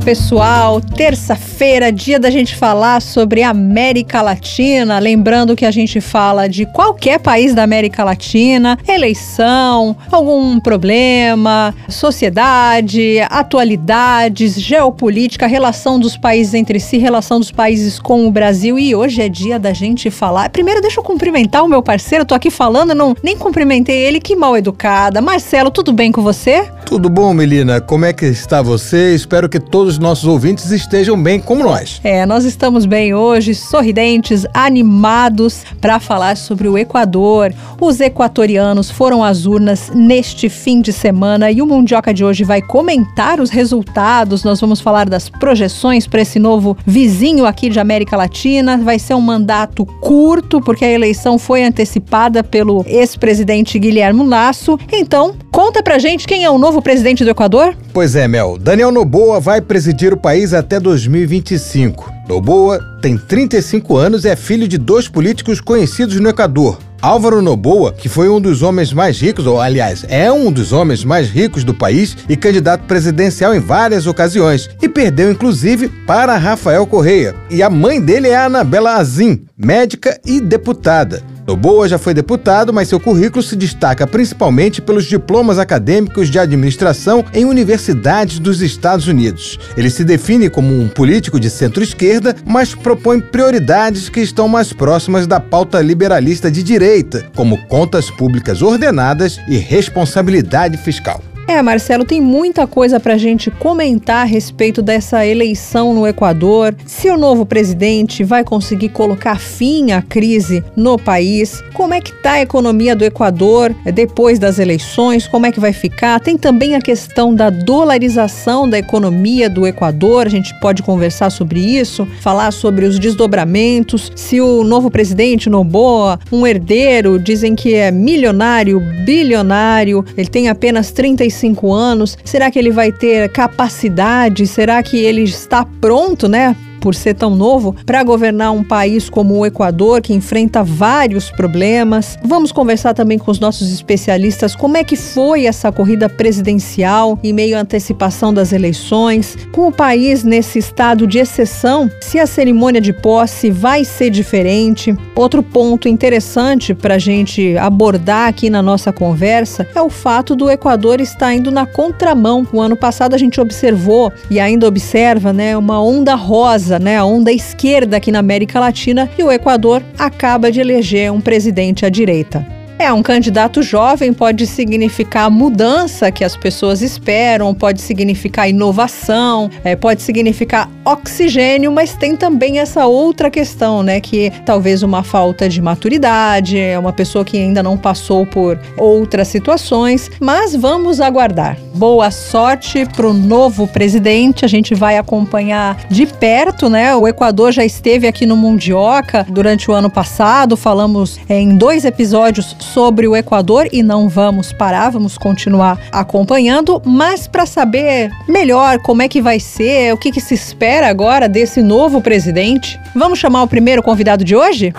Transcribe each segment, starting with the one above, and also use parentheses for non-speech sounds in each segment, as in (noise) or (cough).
Pessoal! Terça-feira, dia da gente falar sobre América Latina. Lembrando que a gente fala de qualquer país da América Latina, eleição, algum problema, sociedade, atualidades, geopolítica, relação dos países entre si, relação dos países com o Brasil. E hoje é dia da gente falar. Primeiro, deixa eu cumprimentar o meu parceiro, tô aqui falando, não nem cumprimentei ele, que mal educada. Marcelo, tudo bem com você? Tudo bom, Melina? Como é que está você? Espero que todos os nossos ouvintes estejam bem como nós. É, nós estamos bem hoje, sorridentes, animados para falar sobre o Equador. Os equatorianos foram às urnas neste fim de semana e o Mundioca de hoje vai comentar os resultados. Nós vamos falar das projeções para esse novo vizinho aqui de América Latina. Vai ser um mandato curto, porque a eleição foi antecipada pelo ex-presidente Guilherme Lasso. Então, conta pra gente quem é o novo presidente do Equador? Pois é, Mel. Daniel Noboa vai presidir o país até 2025. Noboa tem 35 anos e é filho de dois políticos conhecidos no Equador. Álvaro Noboa, que foi um dos homens mais ricos, ou aliás, é um dos homens mais ricos do país e candidato presidencial em várias ocasiões, e perdeu inclusive para Rafael Correia. E a mãe dele é a Anabela Azim, médica e deputada. Noboa já foi deputado, mas seu currículo se destaca principalmente pelos diplomas acadêmicos de administração em universidades dos Estados Unidos. Ele se define como um político de centro-esquerda, mas propõe prioridades que estão mais próximas da pauta liberalista de direita, como contas públicas ordenadas e responsabilidade fiscal. É, Marcelo, tem muita coisa para a gente comentar a respeito dessa eleição no Equador. Se o novo presidente vai conseguir colocar fim à crise no país, como é que está a economia do Equador depois das eleições, como é que vai ficar? Tem também a questão da dolarização da economia do Equador, a gente pode conversar sobre isso, falar sobre os desdobramentos. Se o novo presidente Noboa, um herdeiro, dizem que é milionário, bilionário, ele tem apenas 35 25 anos? Será que ele vai ter capacidade? Será que ele está pronto, né? Por ser tão novo, para governar um país como o Equador, que enfrenta vários problemas. Vamos conversar também com os nossos especialistas como é que foi essa corrida presidencial em meio à antecipação das eleições, com o país nesse estado de exceção, se a cerimônia de posse vai ser diferente. Outro ponto interessante para a gente abordar aqui na nossa conversa é o fato do Equador estar indo na contramão. O ano passado a gente observou e ainda observa, né, uma onda rosa né, a onda esquerda aqui na América Latina, e o Equador acaba de eleger um presidente à direita. É, um candidato jovem pode significar mudança que as pessoas esperam, pode significar inovação, é, pode significar oxigênio, mas tem também essa outra questão, né? Que talvez uma falta de maturidade, é uma pessoa que ainda não passou por outras situações, mas vamos aguardar. Boa sorte para o novo presidente, a gente vai acompanhar de perto, né? O Equador já esteve aqui no Mundioca durante o ano passado, falamos em dois episódios sobre o Equador e não vamos parar, vamos continuar acompanhando, mas para saber melhor como é que vai ser, o que, que se espera agora desse novo presidente, vamos chamar o primeiro convidado de hoje?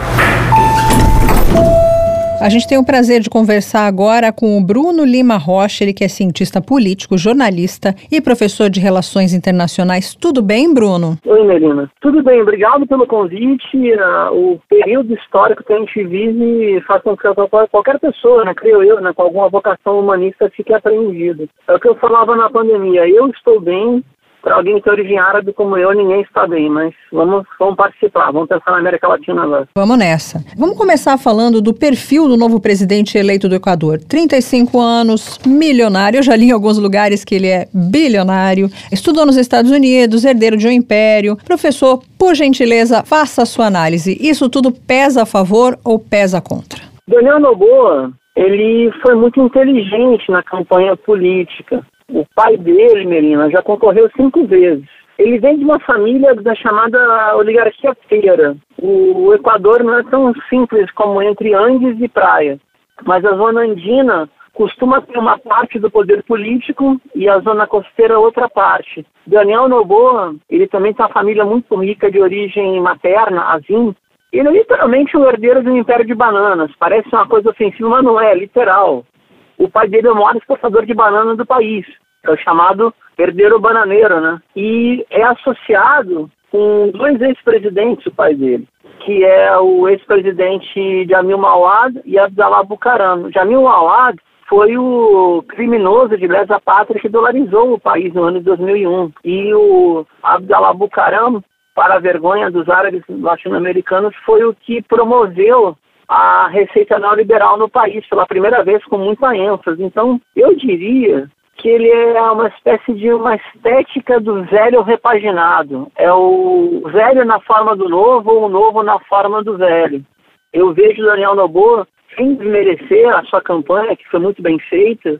A gente tem o prazer de conversar agora com o Bruno Lima Rocha, ele que é cientista político, jornalista e professor de Relações Internacionais. Tudo bem, Bruno? Oi, Melina. Tudo bem, obrigado pelo convite. Uh, o período histórico que a gente vive faz com que qualquer pessoa, né, creio eu, né, com alguma vocação humanista fique apreendido. É o que eu falava na pandemia. Eu estou bem, para alguém que é origem árabe como eu, ninguém está bem, mas vamos, vamos participar, vamos pensar na América Latina agora. Vamos nessa. Vamos começar falando do perfil do novo presidente eleito do Equador. 35 anos, milionário, eu já li em alguns lugares que ele é bilionário, estudou nos Estados Unidos, herdeiro de um império. Professor, por gentileza, faça a sua análise. Isso tudo pesa a favor ou pesa contra? Daniel Noboa, ele foi muito inteligente na campanha política. O pai dele, Melina, já concorreu cinco vezes. Ele vem de uma família da chamada oligarquia feira. O Equador não é tão simples como entre Andes e praia, mas a zona andina costuma ter uma parte do poder político e a zona costeira outra parte. Daniel Noboa, ele também tem uma família muito rica de origem materna, Azim. Ele é literalmente o herdeiro do Império de Bananas. Parece uma coisa ofensiva, mas não é, é literal. O pai dele é o maior exportador de banana do país. É o chamado herdeiro bananeiro, né? E é associado com dois ex-presidentes, o pai dele que é o ex-presidente Jamil Mawad e Abdallah Bucaram. Jamil Mawad foi o criminoso de lesa pátria que dolarizou o país no ano de 2001. E o Abdallah Bucaram, para a vergonha dos árabes latino-americanos, foi o que promoveu a receita neoliberal no país pela primeira vez com muita ênfase. Então, eu diria que ele é uma espécie de uma estética do velho repaginado. É o velho na forma do novo ou o novo na forma do velho. Eu vejo Daniel Noboa, sem desmerecer a sua campanha, que foi muito bem feita,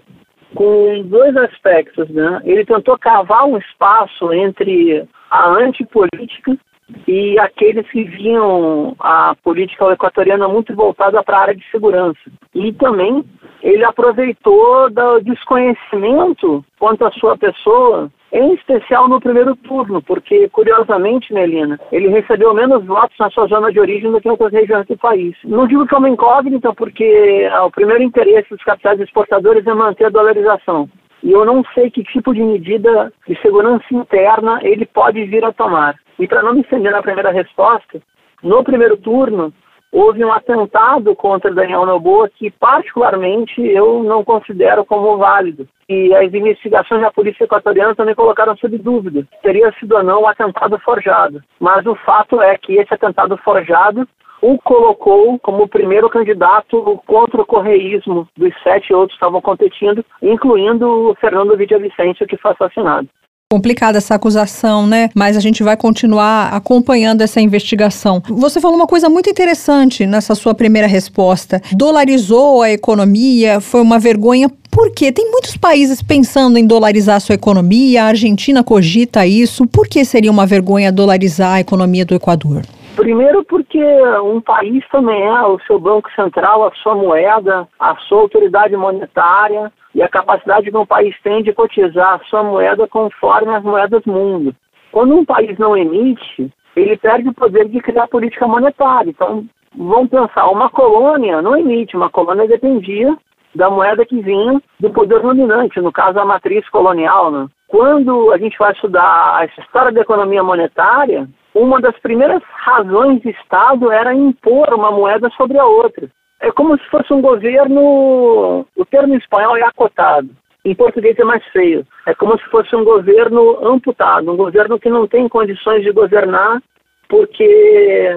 com dois aspectos. Né? Ele tentou cavar um espaço entre a antipolítica e aqueles que viam a política equatoriana muito voltada para a área de segurança. E também ele aproveitou do desconhecimento quanto à sua pessoa, em especial no primeiro turno, porque, curiosamente, Melina, ele recebeu menos votos na sua zona de origem do que em outras regiões do país. Não digo que é uma incógnita, porque ah, o primeiro interesse dos capitais exportadores é manter a dolarização. E eu não sei que tipo de medida de segurança interna ele pode vir a tomar. E para não me estender na primeira resposta, no primeiro turno, houve um atentado contra Daniel Noboa que, particularmente, eu não considero como válido. E as investigações da polícia equatoriana também colocaram sob dúvida teria sido ou não um atentado forjado. Mas o fato é que esse atentado forjado o colocou como o primeiro candidato contra o correísmo dos sete outros que estavam competindo, incluindo o Fernando Villavicencio, que foi assassinado. Complicada essa acusação, né? Mas a gente vai continuar acompanhando essa investigação. Você falou uma coisa muito interessante nessa sua primeira resposta. Dolarizou a economia, foi uma vergonha por quê? Tem muitos países pensando em dolarizar sua economia, a Argentina cogita isso. Por que seria uma vergonha dolarizar a economia do Equador? Primeiro porque um país também é o seu banco central, a sua moeda, a sua autoridade monetária, e a capacidade que um país tem de cotizar a sua moeda conforme as moedas do mundo. Quando um país não emite, ele perde o poder de criar política monetária. Então, vamos pensar, uma colônia não emite, uma colônia dependia da moeda que vinha do poder dominante, no caso a matriz colonial. Né? Quando a gente vai estudar a história da economia monetária, uma das primeiras razões de Estado era impor uma moeda sobre a outra é como se fosse um governo. O termo em espanhol é acotado. Em português é mais feio. É como se fosse um governo amputado, um governo que não tem condições de governar porque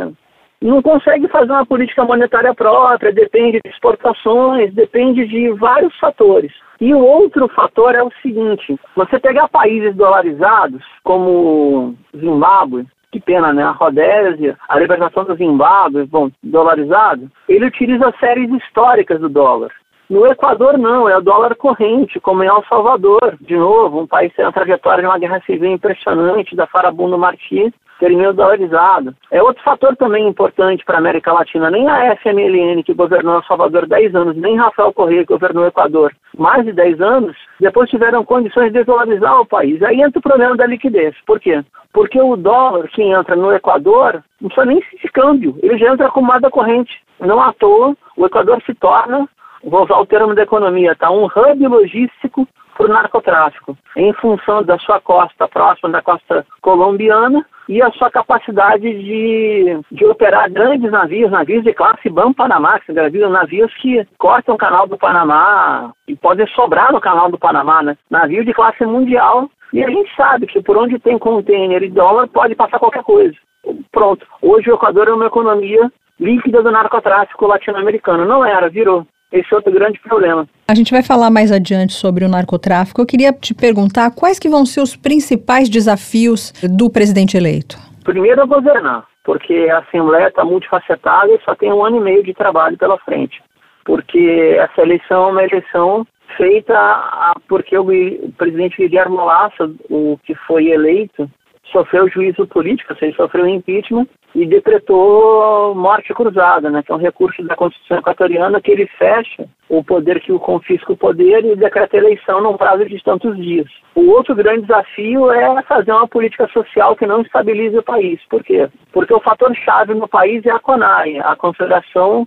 não consegue fazer uma política monetária própria, depende de exportações, depende de vários fatores. E o outro fator é o seguinte: você pegar países dolarizados, como Zimbábue, que pena, né? A Rodésia, a libertação do Zimbábue, bom, dolarizado, ele utiliza séries históricas do dólar. No Equador, não, é o dólar corrente, como em El Salvador, de novo, um país tem uma trajetória de uma guerra civil impressionante, da Farabundo Martins, terminou dolarizado. É outro fator também importante para a América Latina. Nem a FMLN, que governou El Salvador 10 anos, nem Rafael Correa, que governou o Equador mais de 10 anos, depois tiveram condições de desvalorizar o país. Aí entra o problema da liquidez. Por quê? Porque o dólar que entra no Equador não precisa nem de câmbio, ele já entra com moeda corrente. Não à toa, o Equador se torna, vou usar o termo da economia, tá? um hub logístico para o narcotráfico, em função da sua costa próxima da costa colombiana e a sua capacidade de, de operar grandes navios, navios de classe BAM Panamá, que são navios que cortam o canal do Panamá e podem sobrar no canal do Panamá, né? Navio de classe mundial. E a gente sabe que por onde tem container e dólar pode passar qualquer coisa. Pronto. Hoje o Equador é uma economia líquida do narcotráfico latino-americano. Não era, virou. Esse é outro grande problema. A gente vai falar mais adiante sobre o narcotráfico. Eu queria te perguntar quais que vão ser os principais desafios do presidente eleito. Primeiro é governar, porque a Assembleia está multifacetada e só tem um ano e meio de trabalho pela frente. Porque essa eleição é uma eleição feita porque o presidente Guilherme Lassa, o que foi eleito, sofreu juízo político, ou seja, sofreu impeachment, e decretou morte cruzada, né, que é um recurso da Constituição equatoriana que ele fecha o poder que o confisca o poder e decreta eleição num prazo de tantos dias. O outro grande desafio é fazer uma política social que não estabilize o país. Por quê? Porque o fator chave no país é a CONAI, a Confederação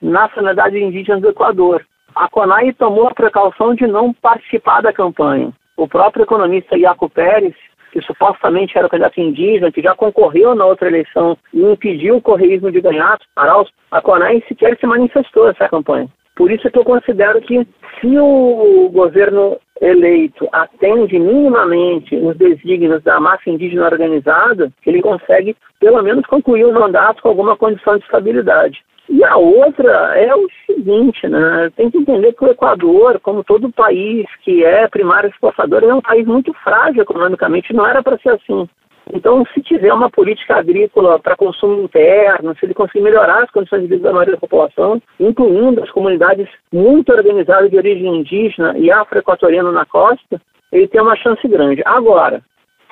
Nacionalidade Indígena do Equador. A CONAI tomou a precaução de não participar da campanha. O próprio economista Iaco Pérez que supostamente era o candidato indígena, que já concorreu na outra eleição e impediu o correísmo de ganhar, Arauz, a CONAI sequer se manifestou nessa campanha. Por isso que eu considero que se o governo eleito atende minimamente os desígnios da massa indígena organizada, ele consegue pelo menos concluir o mandato com alguma condição de estabilidade. E a outra é o seguinte, né? Tem que entender que o Equador, como todo país que é primário exportador, é um país muito frágil economicamente, não era para ser assim. Então, se tiver uma política agrícola para consumo interno, se ele conseguir melhorar as condições de vida da maioria da população, incluindo as comunidades muito organizadas de origem indígena e afro-equatoriana na costa, ele tem uma chance grande. Agora,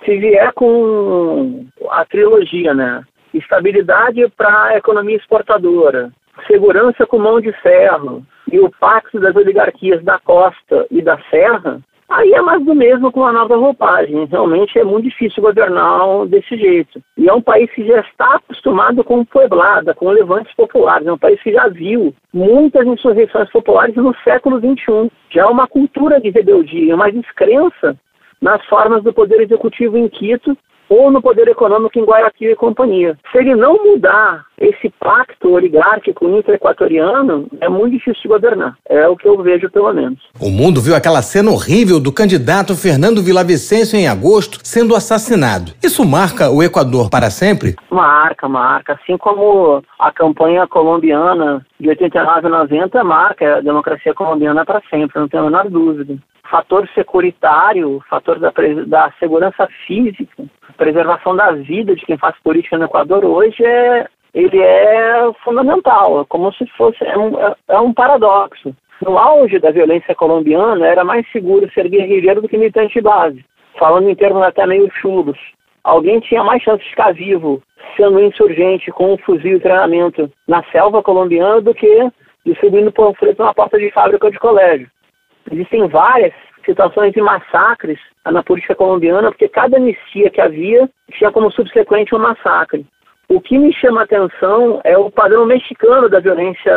se vier com a trilogia, né? estabilidade para a economia exportadora, segurança com mão de ferro e o pacto das oligarquias da costa e da serra, aí é mais do mesmo com a nova roupagem. Realmente é muito difícil governar desse jeito. E é um país que já está acostumado com pueblada, com levantes populares. É um país que já viu muitas insurreições populares no século XXI. Já é uma cultura de rebeldia, uma descrença nas formas do poder executivo em Quito ou no poder econômico em Guayaquil e companhia. Se ele não mudar esse pacto oligárquico intra-equatoriano, é muito difícil de governar. É o que eu vejo, pelo menos. O mundo viu aquela cena horrível do candidato Fernando Villavicencio em agosto sendo assassinado. Isso marca o Equador para sempre? Marca, marca. Assim como a campanha colombiana de 89 a 90 marca a democracia colombiana para sempre, não tenho a menor dúvida fator securitário, fator da, da segurança física, preservação da vida de quem faz política no Equador hoje é ele é fundamental, é como se fosse é um, é, é um paradoxo. No auge da violência colombiana era mais seguro ser guerrilheiro do que militante de base, falando em termos até meio chulos. Alguém tinha mais chance de ficar vivo sendo insurgente com um fuzil e treinamento na selva colombiana do que distribuindo panfleto na porta de fábrica de colégio. Existem várias situações de massacres na política colombiana, porque cada anistia que havia tinha como subsequente um massacre. O que me chama a atenção é o padrão mexicano da violência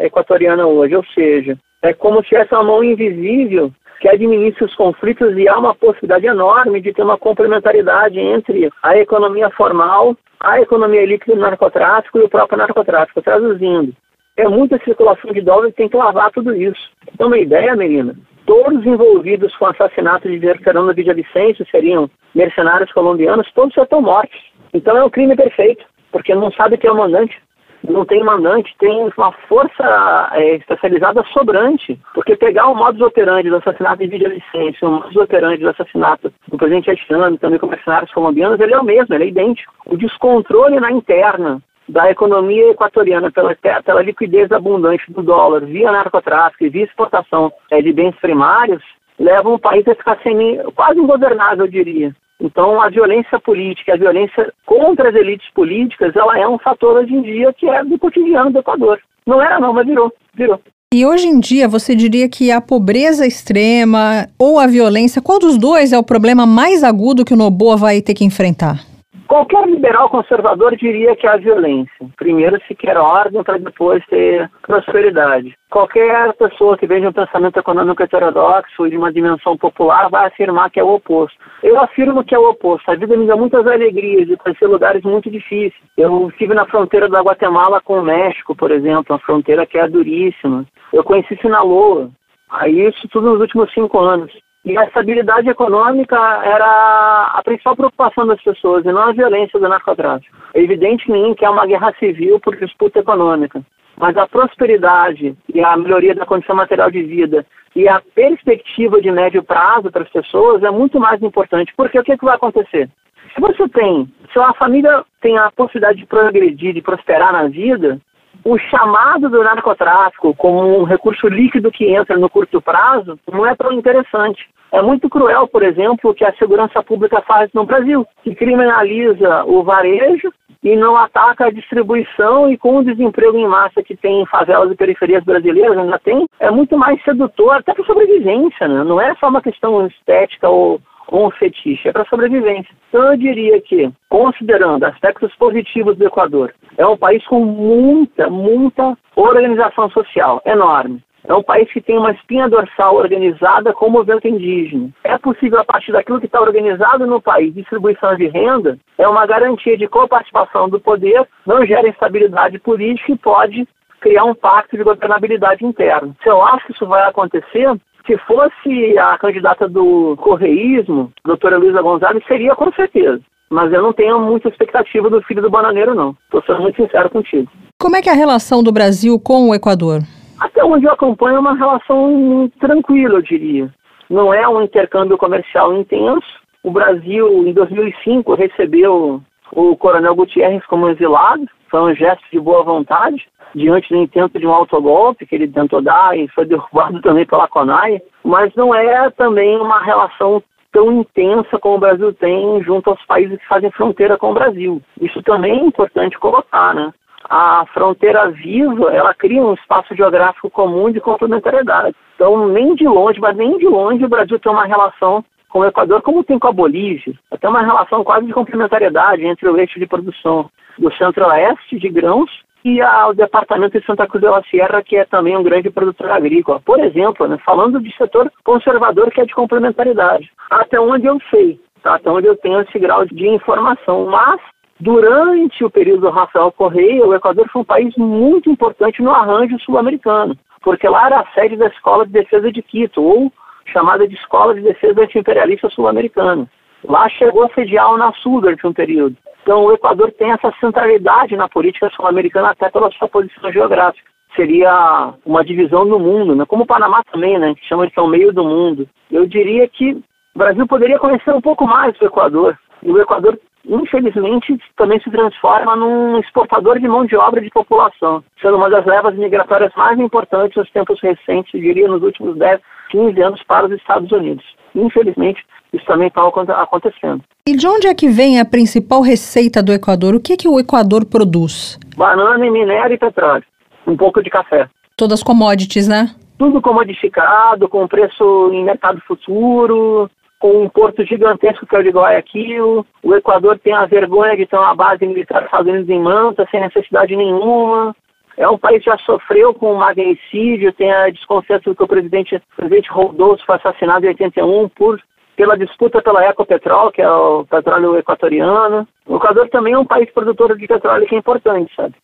equatoriana hoje, ou seja, é como se essa mão invisível que administra os conflitos e há uma possibilidade enorme de ter uma complementaridade entre a economia formal, a economia líquida do narcotráfico e o próprio narcotráfico. Traduzindo, é muita circulação de dólares tem que lavar tudo isso. Então, uma ideia, menina, todos envolvidos com o assassinato de Fernando Villavicencio seriam mercenários colombianos, todos já estão mortos. Então é um crime perfeito, porque não sabe quem é o mandante. Não tem mandante, tem uma força é, especializada sobrante, porque pegar o modus operandi do assassinato de Villavicencio, o modus operandi do assassinato do presidente haitiano, também com mercenários colombianos, ele é o mesmo, ele é idêntico. O descontrole na interna da economia equatoriana pela, pela liquidez abundante do dólar via narcotráfico e via exportação é, de bens primários, leva o país a ficar sem, quase ingovernável, eu diria. Então, a violência política, a violência contra as elites políticas, ela é um fator hoje em dia que é do cotidiano do Equador. Não era não, mas virou, virou. E hoje em dia, você diria que a pobreza extrema ou a violência, qual dos dois é o problema mais agudo que o Noboa vai ter que enfrentar? Qualquer liberal conservador diria que a violência. Primeiro se quer ordem para depois ter prosperidade. Qualquer pessoa que vem de um pensamento econômico heterodoxo e de uma dimensão popular vai afirmar que é o oposto. Eu afirmo que é o oposto. A vida me dá muitas alegrias de conhecer lugares muito difíceis. Eu estive na fronteira da Guatemala com o México, por exemplo, uma fronteira que é duríssima. Eu conheci Sinaloa. Aí isso tudo nos últimos cinco anos. E a estabilidade econômica era a principal preocupação das pessoas, e não a violência do narcotráfico. É evidente que é uma guerra civil por disputa econômica, mas a prosperidade e a melhoria da condição material de vida e a perspectiva de médio prazo para as pessoas é muito mais importante, porque o que, é que vai acontecer? Se você tem, se a família tem a possibilidade de progredir, de prosperar na vida, o chamado do narcotráfico como um recurso líquido que entra no curto prazo não é tão interessante. É muito cruel, por exemplo, o que a segurança pública faz no Brasil, que criminaliza o varejo e não ataca a distribuição e com o desemprego em massa que tem em favelas e periferias brasileiras, ainda tem, é muito mais sedutor até para sobrevivência, né? Não é só uma questão estética ou, ou um fetiche, é para sobrevivência. Então eu diria que, considerando aspectos positivos do Equador, é um país com muita, muita organização social, enorme. É um país que tem uma espinha dorsal organizada com o movimento indígena. É possível, a partir daquilo que está organizado no país, distribuição de renda, é uma garantia de coparticipação do poder, não gera instabilidade política e pode criar um pacto de governabilidade interna. Se eu acho que isso vai acontecer, se fosse a candidata do correísmo, doutora Luísa Gonzalez, seria com certeza. Mas eu não tenho muita expectativa do filho do bananeiro, não. Estou sendo muito sincero contigo. Como é que é a relação do Brasil com o Equador? Até onde eu acompanho é uma relação tranquila, eu diria. Não é um intercâmbio comercial intenso. O Brasil, em 2005, recebeu o Coronel Gutierrez como exilado. Foi um gesto de boa vontade, diante do intento de um autogolpe que ele tentou dar e foi (laughs) derrubado também pela CONAI. Mas não é também uma relação tão intensa como o Brasil tem junto aos países que fazem fronteira com o Brasil. Isso também é importante colocar, né? a fronteira viva, ela cria um espaço geográfico comum de complementariedade. Então, nem de longe, mas nem de longe, o Brasil tem uma relação com o Equador, como tem com a Bolívia, até uma relação quase de complementariedade entre o eixo de produção do centro-oeste de grãos e o departamento de Santa Cruz de la Sierra, que é também um grande produtor agrícola. Por exemplo, né, falando de setor conservador, que é de complementariedade. Até onde eu sei, tá? até onde eu tenho esse grau de informação. Mas Durante o período do Rafael Correia, o Equador foi um país muito importante no arranjo sul-americano, porque lá era a sede da Escola de Defesa de Quito, ou chamada de Escola de Defesa Antiimperialista Sul-Americana. Lá chegou a sediar o Unasul durante um período. Então o Equador tem essa centralidade na política sul-americana até pela sua posição geográfica. Seria uma divisão no mundo, né? como o Panamá também, né? que chama de que o meio do mundo. Eu diria que o Brasil poderia conhecer um pouco mais do Equador. E o Equador infelizmente, também se transforma num exportador de mão de obra de população, sendo uma das levas migratórias mais importantes nos tempos recentes, eu diria nos últimos 10, 15 anos para os Estados Unidos. Infelizmente, isso também está acontecendo. E de onde é que vem a principal receita do Equador? O que, é que o Equador produz? Banana, minério e petróleo. Um pouco de café. Todas commodities, né? Tudo comodificado, com preço em mercado futuro, com um porto gigantesco que é o de Guayaquil. O Equador tem a vergonha de ter uma base militar Unidos em Manta, sem necessidade nenhuma. É um país que já sofreu com o magnicídio, tem a desconfiança que o presidente, o presidente Rodolfo foi assassinado em 81 por pela disputa pela Ecopetrol, que é o petróleo equatoriano. O Equador também é um país produtor de petróleo que é importante, sabe?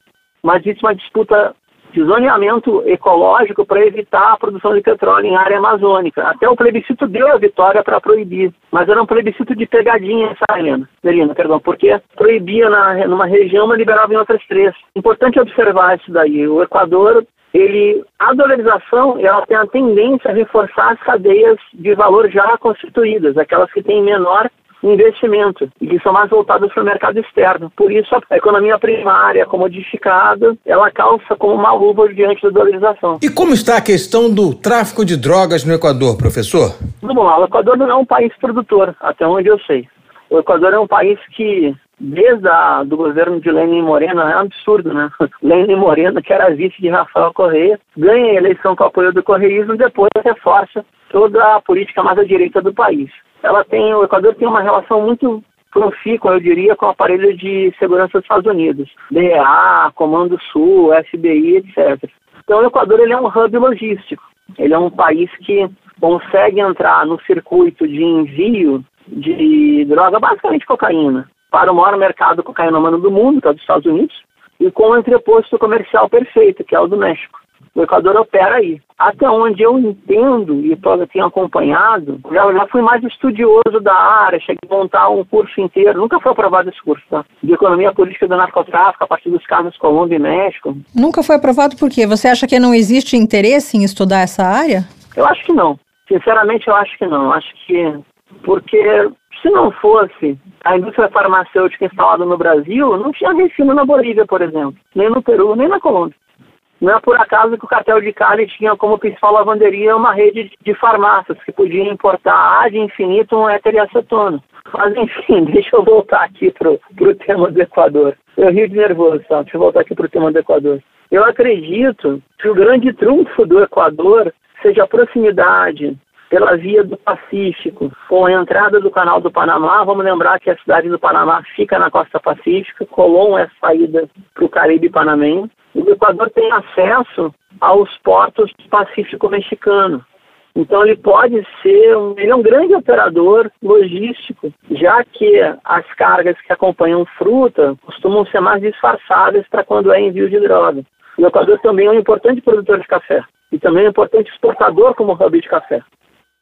Mas existe uma disputa de zoneamento ecológico para evitar a produção de petróleo em área amazônica. Até o plebiscito deu a vitória para proibir, mas era um plebiscito de pegadinha? Helena, perdão, porque proibia na, numa região, mas liberava em outras três. Importante observar isso daí. O Equador ele, a dolarização ela tem a tendência a reforçar as cadeias de valor já constituídas, aquelas que têm menor investimento e que são mais voltadas para o mercado externo. Por isso, a economia primária comodificada, ela calça como uma luva diante da dolarização. E como está a questão do tráfico de drogas no Equador, professor? Vamos lá, o Equador não é um país produtor, até onde eu sei. O Equador é um país que, desde a, do governo de Lenin Moreno, é um absurdo, né? (laughs) Lenin Moreno, que era vice de Rafael Correia, ganha a eleição com o apoio do correísmo e depois reforça toda a política mais à direita do país ela tem, o Equador tem uma relação muito profícua, eu diria, com o aparelho de segurança dos Estados Unidos, DEA, Comando Sul, FBI, etc. Então o Equador ele é um hub logístico, ele é um país que consegue entrar no circuito de envio de droga, basicamente cocaína, para o maior mercado cocainômano do mundo, que é o dos Estados Unidos, e com o entreposto comercial perfeito, que é o do México. O Equador opera aí. Até onde eu entendo e tenho acompanhado, já, já fui mais estudioso da área, cheguei a montar um curso inteiro, nunca foi aprovado esse curso, tá? De Economia Política do Narcotráfico, a partir dos casos Colômbia e México. Nunca foi aprovado por quê? Você acha que não existe interesse em estudar essa área? Eu acho que não. Sinceramente, eu acho que não. Acho que porque se não fosse a indústria farmacêutica instalada no Brasil, não tinha refino na Bolívia, por exemplo, nem no Peru, nem na Colômbia. Não é por acaso que o cartel de Cali tinha como principal lavanderia uma rede de farmácias que podia importar ad infinitum éter e acetona. Mas enfim, (laughs) deixa eu voltar aqui para o tema do Equador. Eu rio de nervoso, tá? Deixa eu voltar aqui para o tema do Equador. Eu acredito que o grande trunfo do Equador seja a proximidade pela via do Pacífico, com a entrada do Canal do Panamá. Vamos lembrar que a cidade do Panamá fica na costa pacífica, Colón é a saída para o Caribe Panamenho. O Equador tem acesso aos portos do Pacífico Mexicano. Então ele pode ser um, ele é um grande operador logístico, já que as cargas que acompanham fruta costumam ser mais disfarçadas para quando é envio de droga. O Equador também é um importante produtor de café e também é um importante exportador como hub de café.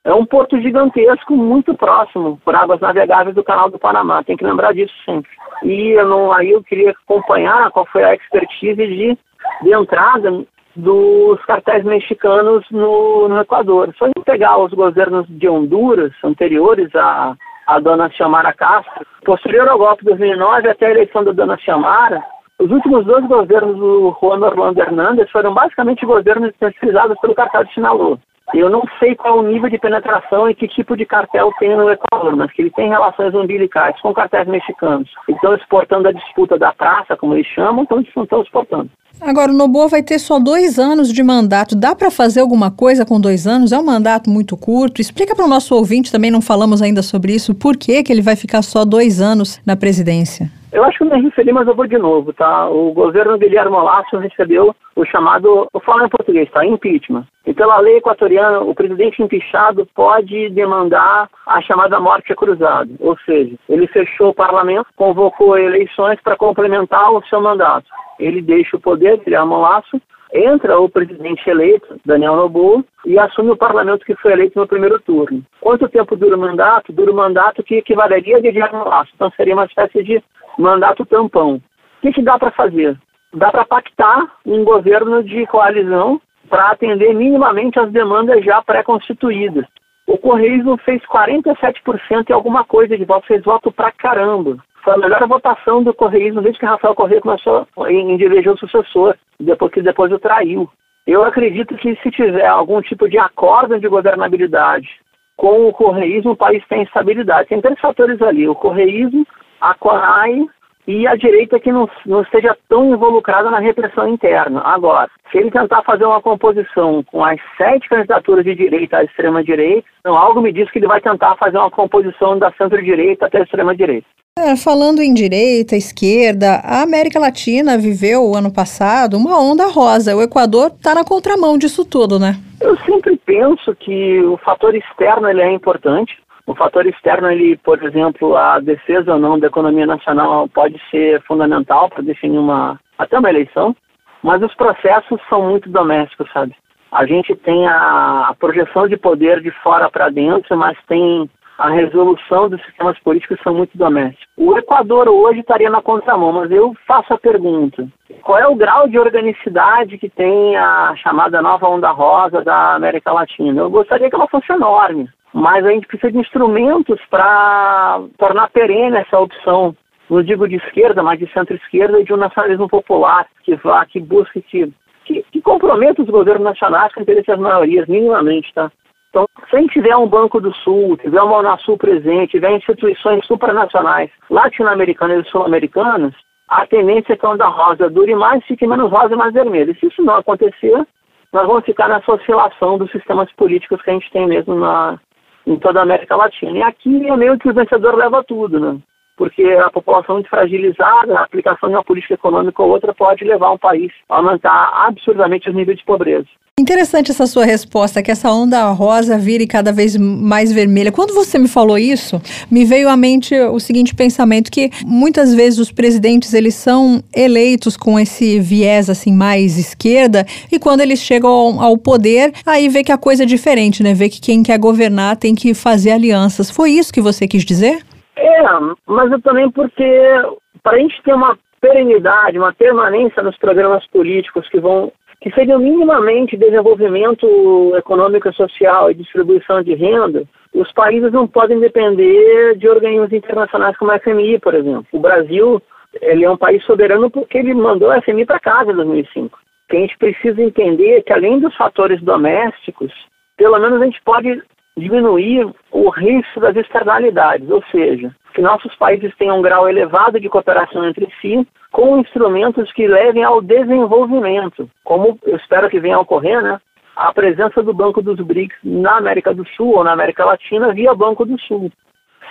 É um porto gigantesco, muito próximo, por águas navegáveis do Canal do Panamá. Tem que lembrar disso sempre. E eu não, aí eu queria acompanhar qual foi a expertise de, de entrada dos cartéis mexicanos no, no Equador. Só em pegar os governos de Honduras anteriores a, a dona Xiomara Castro, posterior ao golpe de 2009 até a eleição da dona Xiomara, os últimos dois governos do Juan Orlando Hernández foram basicamente governos terceirizados pelo cartel de Sinaloa. Eu não sei qual o nível de penetração e que tipo de cartel tem no Equador, mas que ele tem relações umbilicais com cartéis mexicanos. Estão exportando a disputa da praça, como eles chamam, então eles estão exportando. Agora, o Noboa vai ter só dois anos de mandato. Dá para fazer alguma coisa com dois anos? É um mandato muito curto. Explica para o nosso ouvinte, também não falamos ainda sobre isso, por que, que ele vai ficar só dois anos na presidência? Eu acho que me referi, mas eu vou de novo, tá? O governo Guilherme Lasso recebeu o chamado, eu falo em português, tá? Impeachment. E pela lei equatoriana, o presidente empichado pode demandar a chamada morte cruzada. Ou seja, ele fechou o parlamento, convocou eleições para complementar o seu mandato. Ele deixa o poder, Guilherme Lasso, entra o presidente eleito, Daniel Noboa, e assume o parlamento que foi eleito no primeiro turno. Quanto tempo dura o mandato? Dura o mandato que equivaleria a Guilherme Lasso. Então seria uma espécie de mandato tampão. O que, que dá para fazer? Dá para pactar um governo de coalizão para atender minimamente as demandas já pré-constituídas. O Correio fez 47% e alguma coisa de voto, fez voto pra caramba. Foi a melhor votação do Correio desde que Rafael Correia começou em, em eleger o sucessor, depois que depois o traiu. Eu acredito que se tiver algum tipo de acordo de governabilidade com o correísmo, o país tem estabilidade. Tem três fatores ali: o correísmo, a CONAI e a direita que não, não esteja tão involucrada na repressão interna. Agora, se ele tentar fazer uma composição com as sete candidaturas de direita à extrema-direita, então algo me diz que ele vai tentar fazer uma composição da centro-direita até a extrema-direita. É, falando em direita, esquerda, a América Latina viveu ano passado uma onda rosa. O Equador está na contramão disso tudo, né? Eu sempre penso que o fator externo ele é importante. O fator externo, ele, por exemplo, a defesa ou não da economia nacional pode ser fundamental para definir uma até uma eleição, mas os processos são muito domésticos, sabe? A gente tem a, a projeção de poder de fora para dentro, mas tem a resolução dos sistemas políticos são muito domésticos. O Equador hoje estaria na contramão, mas eu faço a pergunta: qual é o grau de organicidade que tem a chamada nova onda rosa da América Latina? Eu gostaria que ela fosse enorme mas a gente precisa de instrumentos para tornar perene essa opção, não digo de esquerda, mas de centro-esquerda e de um nacionalismo popular que vá, que busque, que, que, que comprometa os governos nacionais com interesses das maiorias, minimamente, tá? Então, se a gente tiver um Banco do Sul, tiver uma Unasul presente, tiver instituições supranacionais latino-americanas e sul-americanas, a tendência é que a onda rosa dure mais, fique menos rosa e mais vermelha. E se isso não acontecer, nós vamos ficar nessa oscilação dos sistemas políticos que a gente tem mesmo na, em toda a América Latina. E aqui é meio que o vencedor leva tudo, né? Porque a população muito fragilizada, a aplicação de uma política econômica ou outra pode levar um país a aumentar absurdamente os níveis de pobreza. Interessante essa sua resposta, que essa onda rosa vire cada vez mais vermelha. Quando você me falou isso, me veio à mente o seguinte pensamento que muitas vezes os presidentes eles são eleitos com esse viés assim mais esquerda e quando eles chegam ao, ao poder, aí vê que a coisa é diferente, né? Vê que quem quer governar tem que fazer alianças. Foi isso que você quis dizer? É, mas eu também porque para a gente ter uma perenidade, uma permanência nos programas políticos que vão que seria minimamente desenvolvimento econômico, social e distribuição de renda, os países não podem depender de organismos internacionais como a FMI, por exemplo. O Brasil ele é um país soberano porque ele mandou a FMI para casa em 2005. O que a gente precisa entender é que, além dos fatores domésticos, pelo menos a gente pode diminuir o risco das externalidades, ou seja, que nossos países tenham um grau elevado de cooperação entre si, com instrumentos que levem ao desenvolvimento, como eu espero que venha a ocorrer, né? A presença do Banco dos BRICS na América do Sul ou na América Latina via Banco do Sul.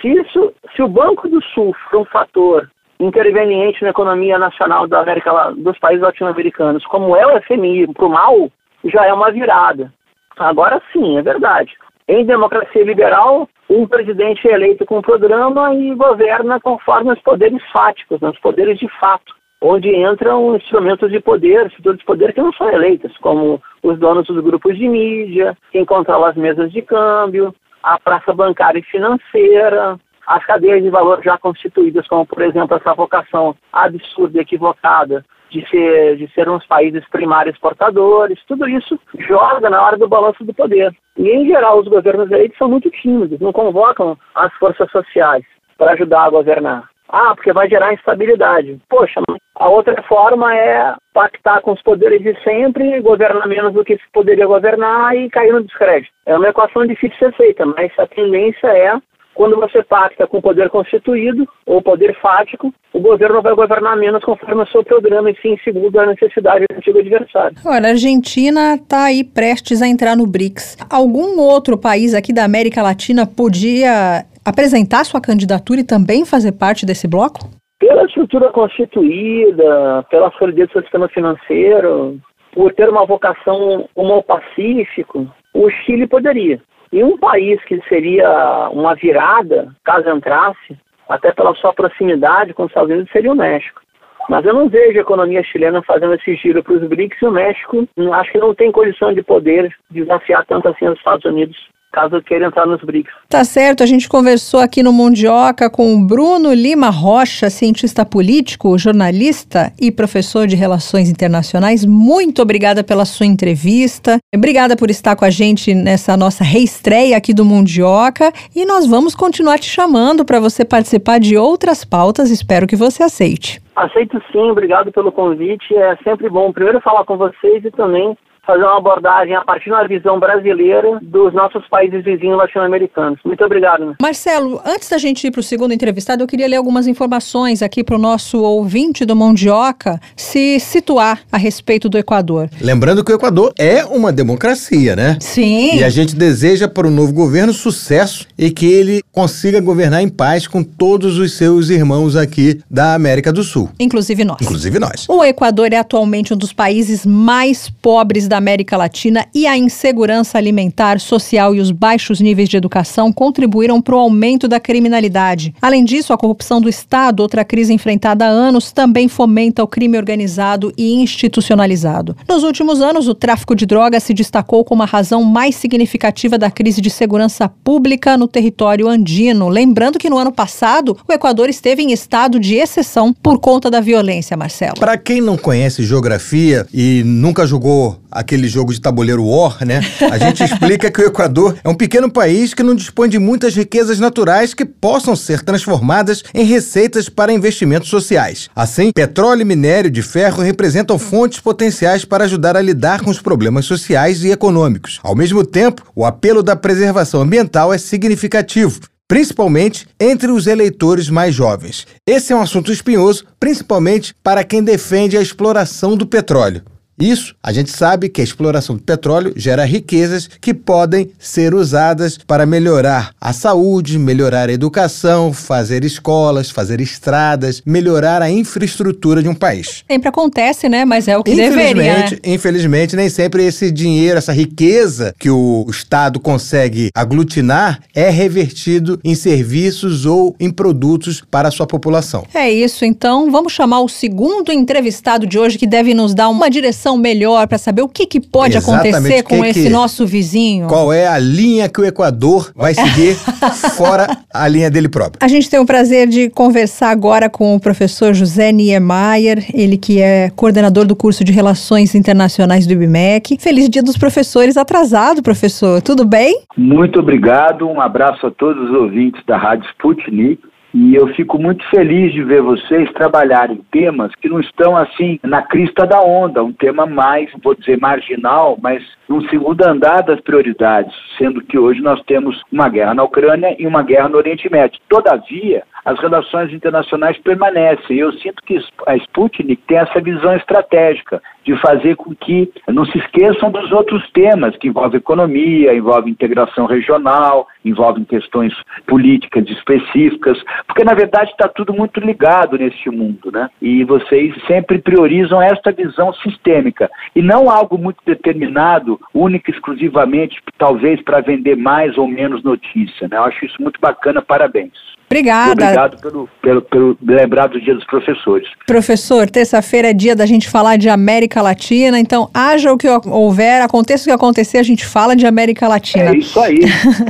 Se, isso, se o Banco do Sul for um fator interveniente na economia nacional da América, dos países latino-americanos, como é o FMI, para o mal, já é uma virada. Agora sim, é verdade. Em democracia liberal, um presidente é eleito com programa e governa conforme os poderes fáticos, né, os poderes de fato, onde entram instrumentos de poder, estruturas de poder que não são eleitas, como os donos dos grupos de mídia, quem controla as mesas de câmbio, a praça bancária e financeira, as cadeias de valor já constituídas, como por exemplo essa vocação absurda e equivocada de ser, de ser uns países primários exportadores, tudo isso joga na hora do balanço do poder. E, em geral, os governos eleitos são muito tímidos, não convocam as forças sociais para ajudar a governar. Ah, porque vai gerar instabilidade. Poxa, a outra forma é pactar com os poderes de sempre, governar menos do que se poderia governar e cair no descrédito. É uma equação difícil de ser feita, mas a tendência é quando você pacta com o poder constituído ou poder fático, o governo vai governar menos conforme o seu programa e sim segundo a necessidade do antigo adversário. Olha, a Argentina está aí prestes a entrar no BRICS. Algum outro país aqui da América Latina podia apresentar sua candidatura e também fazer parte desse bloco? Pela estrutura constituída, pela solidez do seu sistema financeiro, por ter uma vocação como pacífico, o Chile poderia. E um país que seria uma virada, caso entrasse, até pela sua proximidade com os Estados Unidos, seria o México. Mas eu não vejo a economia chilena fazendo esse giro para os BRICS e o México acho que não tem condição de poder desafiar tanto assim os Estados Unidos caso queira entrar nos BRICS. Tá certo, a gente conversou aqui no Mundioca com o Bruno Lima Rocha, cientista político, jornalista e professor de Relações Internacionais. Muito obrigada pela sua entrevista. Obrigada por estar com a gente nessa nossa reestreia aqui do Mundioca e nós vamos continuar te chamando para você participar de outras pautas. Espero que você aceite. Aceito sim, obrigado pelo convite. É sempre bom primeiro falar com vocês e também fazer uma abordagem a partir uma visão brasileira dos nossos países vizinhos latino-americanos. Muito obrigado. Né? Marcelo, antes da gente ir para o segundo entrevistado, eu queria ler algumas informações aqui para o nosso ouvinte do Mondioca se situar a respeito do Equador. Lembrando que o Equador é uma democracia, né? Sim. E a gente deseja para o novo governo sucesso e que ele consiga governar em paz com todos os seus irmãos aqui da América do Sul. Inclusive nós. Inclusive nós. O Equador é atualmente um dos países mais pobres da América Latina e a insegurança alimentar, social e os baixos níveis de educação contribuíram para o aumento da criminalidade. Além disso, a corrupção do Estado, outra crise enfrentada há anos, também fomenta o crime organizado e institucionalizado. Nos últimos anos, o tráfico de drogas se destacou como a razão mais significativa da crise de segurança pública no território andino. Lembrando que no ano passado, o Equador esteve em estado de exceção por conta da violência, Marcelo. Para quem não conhece geografia e nunca jogou aquele jogo de tabuleiro War, né? A gente explica que o Equador é um pequeno país que não dispõe de muitas riquezas naturais que possam ser transformadas em receitas para investimentos sociais. Assim, petróleo e minério de ferro representam fontes potenciais para ajudar a lidar com os problemas sociais e econômicos. Ao mesmo tempo, o apelo da preservação ambiental é significativo principalmente entre os eleitores mais jovens. Esse é um assunto espinhoso, principalmente para quem defende a exploração do petróleo. Isso, a gente sabe que a exploração do petróleo gera riquezas que podem ser usadas para melhorar a saúde, melhorar a educação, fazer escolas, fazer estradas, melhorar a infraestrutura de um país. Sempre acontece, né? Mas é o que deveria. Né? Infelizmente, nem sempre esse dinheiro, essa riqueza que o Estado consegue aglutinar é revertido em serviços ou em produtos para a sua população. É isso, então vamos chamar o segundo entrevistado de hoje que deve nos dar uma direção melhor para saber o que, que pode Exatamente. acontecer com que, esse que, nosso vizinho. Qual é a linha que o Equador vai seguir (laughs) fora a linha dele próprio. A gente tem o prazer de conversar agora com o professor José Niemeyer, ele que é coordenador do curso de Relações Internacionais do IBMEC. Feliz Dia dos Professores atrasado, professor. Tudo bem? Muito obrigado. Um abraço a todos os ouvintes da Rádio Sputnik. E eu fico muito feliz de ver vocês trabalharem temas que não estão assim na crista da onda, um tema mais, vou dizer, marginal, mas num segundo andar das prioridades, sendo que hoje nós temos uma guerra na Ucrânia e uma guerra no Oriente Médio. Todavia, as relações internacionais permanecem. Eu sinto que a Sputnik tem essa visão estratégica de fazer com que não se esqueçam dos outros temas que envolvem economia, envolvem integração regional, envolvem questões políticas específicas, porque na verdade está tudo muito ligado neste mundo, né? E vocês sempre priorizam esta visão sistêmica e não algo muito determinado, único exclusivamente, talvez para vender mais ou menos notícia, né? Eu acho isso muito bacana, parabéns. Obrigada. Obrigado pelo, pelo, pelo lembrar do Dia dos Professores. Professor, terça-feira é dia da gente falar de América Latina, então haja o que houver, aconteça o que acontecer, a gente fala de América Latina. É isso aí,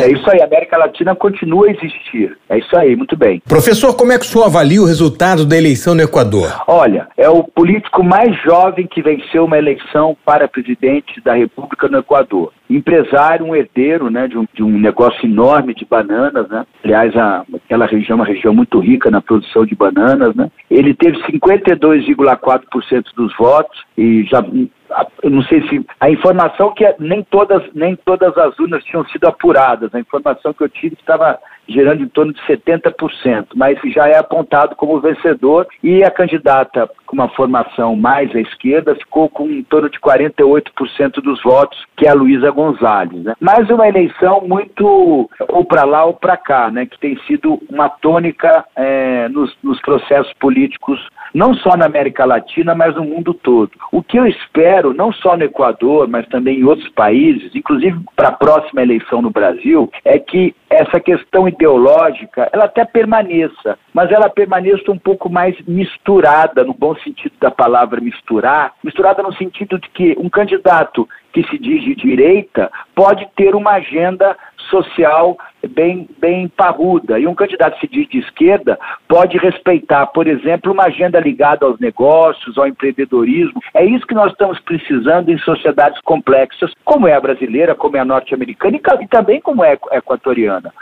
é isso aí, a América Latina continua a existir. É isso aí, muito bem. Professor, como é que o senhor avalia o resultado da eleição no Equador? Olha, é o político mais jovem que venceu uma eleição para presidente da República no Equador empresário, um herdeiro né, de, um, de um negócio enorme de bananas. Né? Aliás, a, aquela região uma região muito rica na produção de bananas. Né? Ele teve 52,4% dos votos e já eu não sei se a informação que é, nem todas nem todas as urnas tinham sido apuradas. A informação que eu tive estava gerando em torno de 70%, mas já é apontado como vencedor e a candidata com uma formação mais à esquerda ficou com em torno de 48% dos votos, que é a Luísa Gonzalez. Né? Mas uma eleição muito ou para lá ou para cá, né? que tem sido uma tônica é, nos, nos processos políticos, não só na América Latina, mas no mundo todo. O que eu espero, não só no Equador, mas também em outros países, inclusive para a próxima eleição no Brasil, é que essa questão ideológica, ela até permaneça, mas ela permaneça um pouco mais misturada, no bom sentido da palavra misturar, misturada no sentido de que um candidato que se diz de direita pode ter uma agenda social bem, bem parruda. E um candidato que se diz de esquerda pode respeitar, por exemplo, uma agenda ligada aos negócios, ao empreendedorismo. É isso que nós estamos precisando em sociedades complexas, como é a brasileira, como é a norte-americana e, também como é a equatoriana.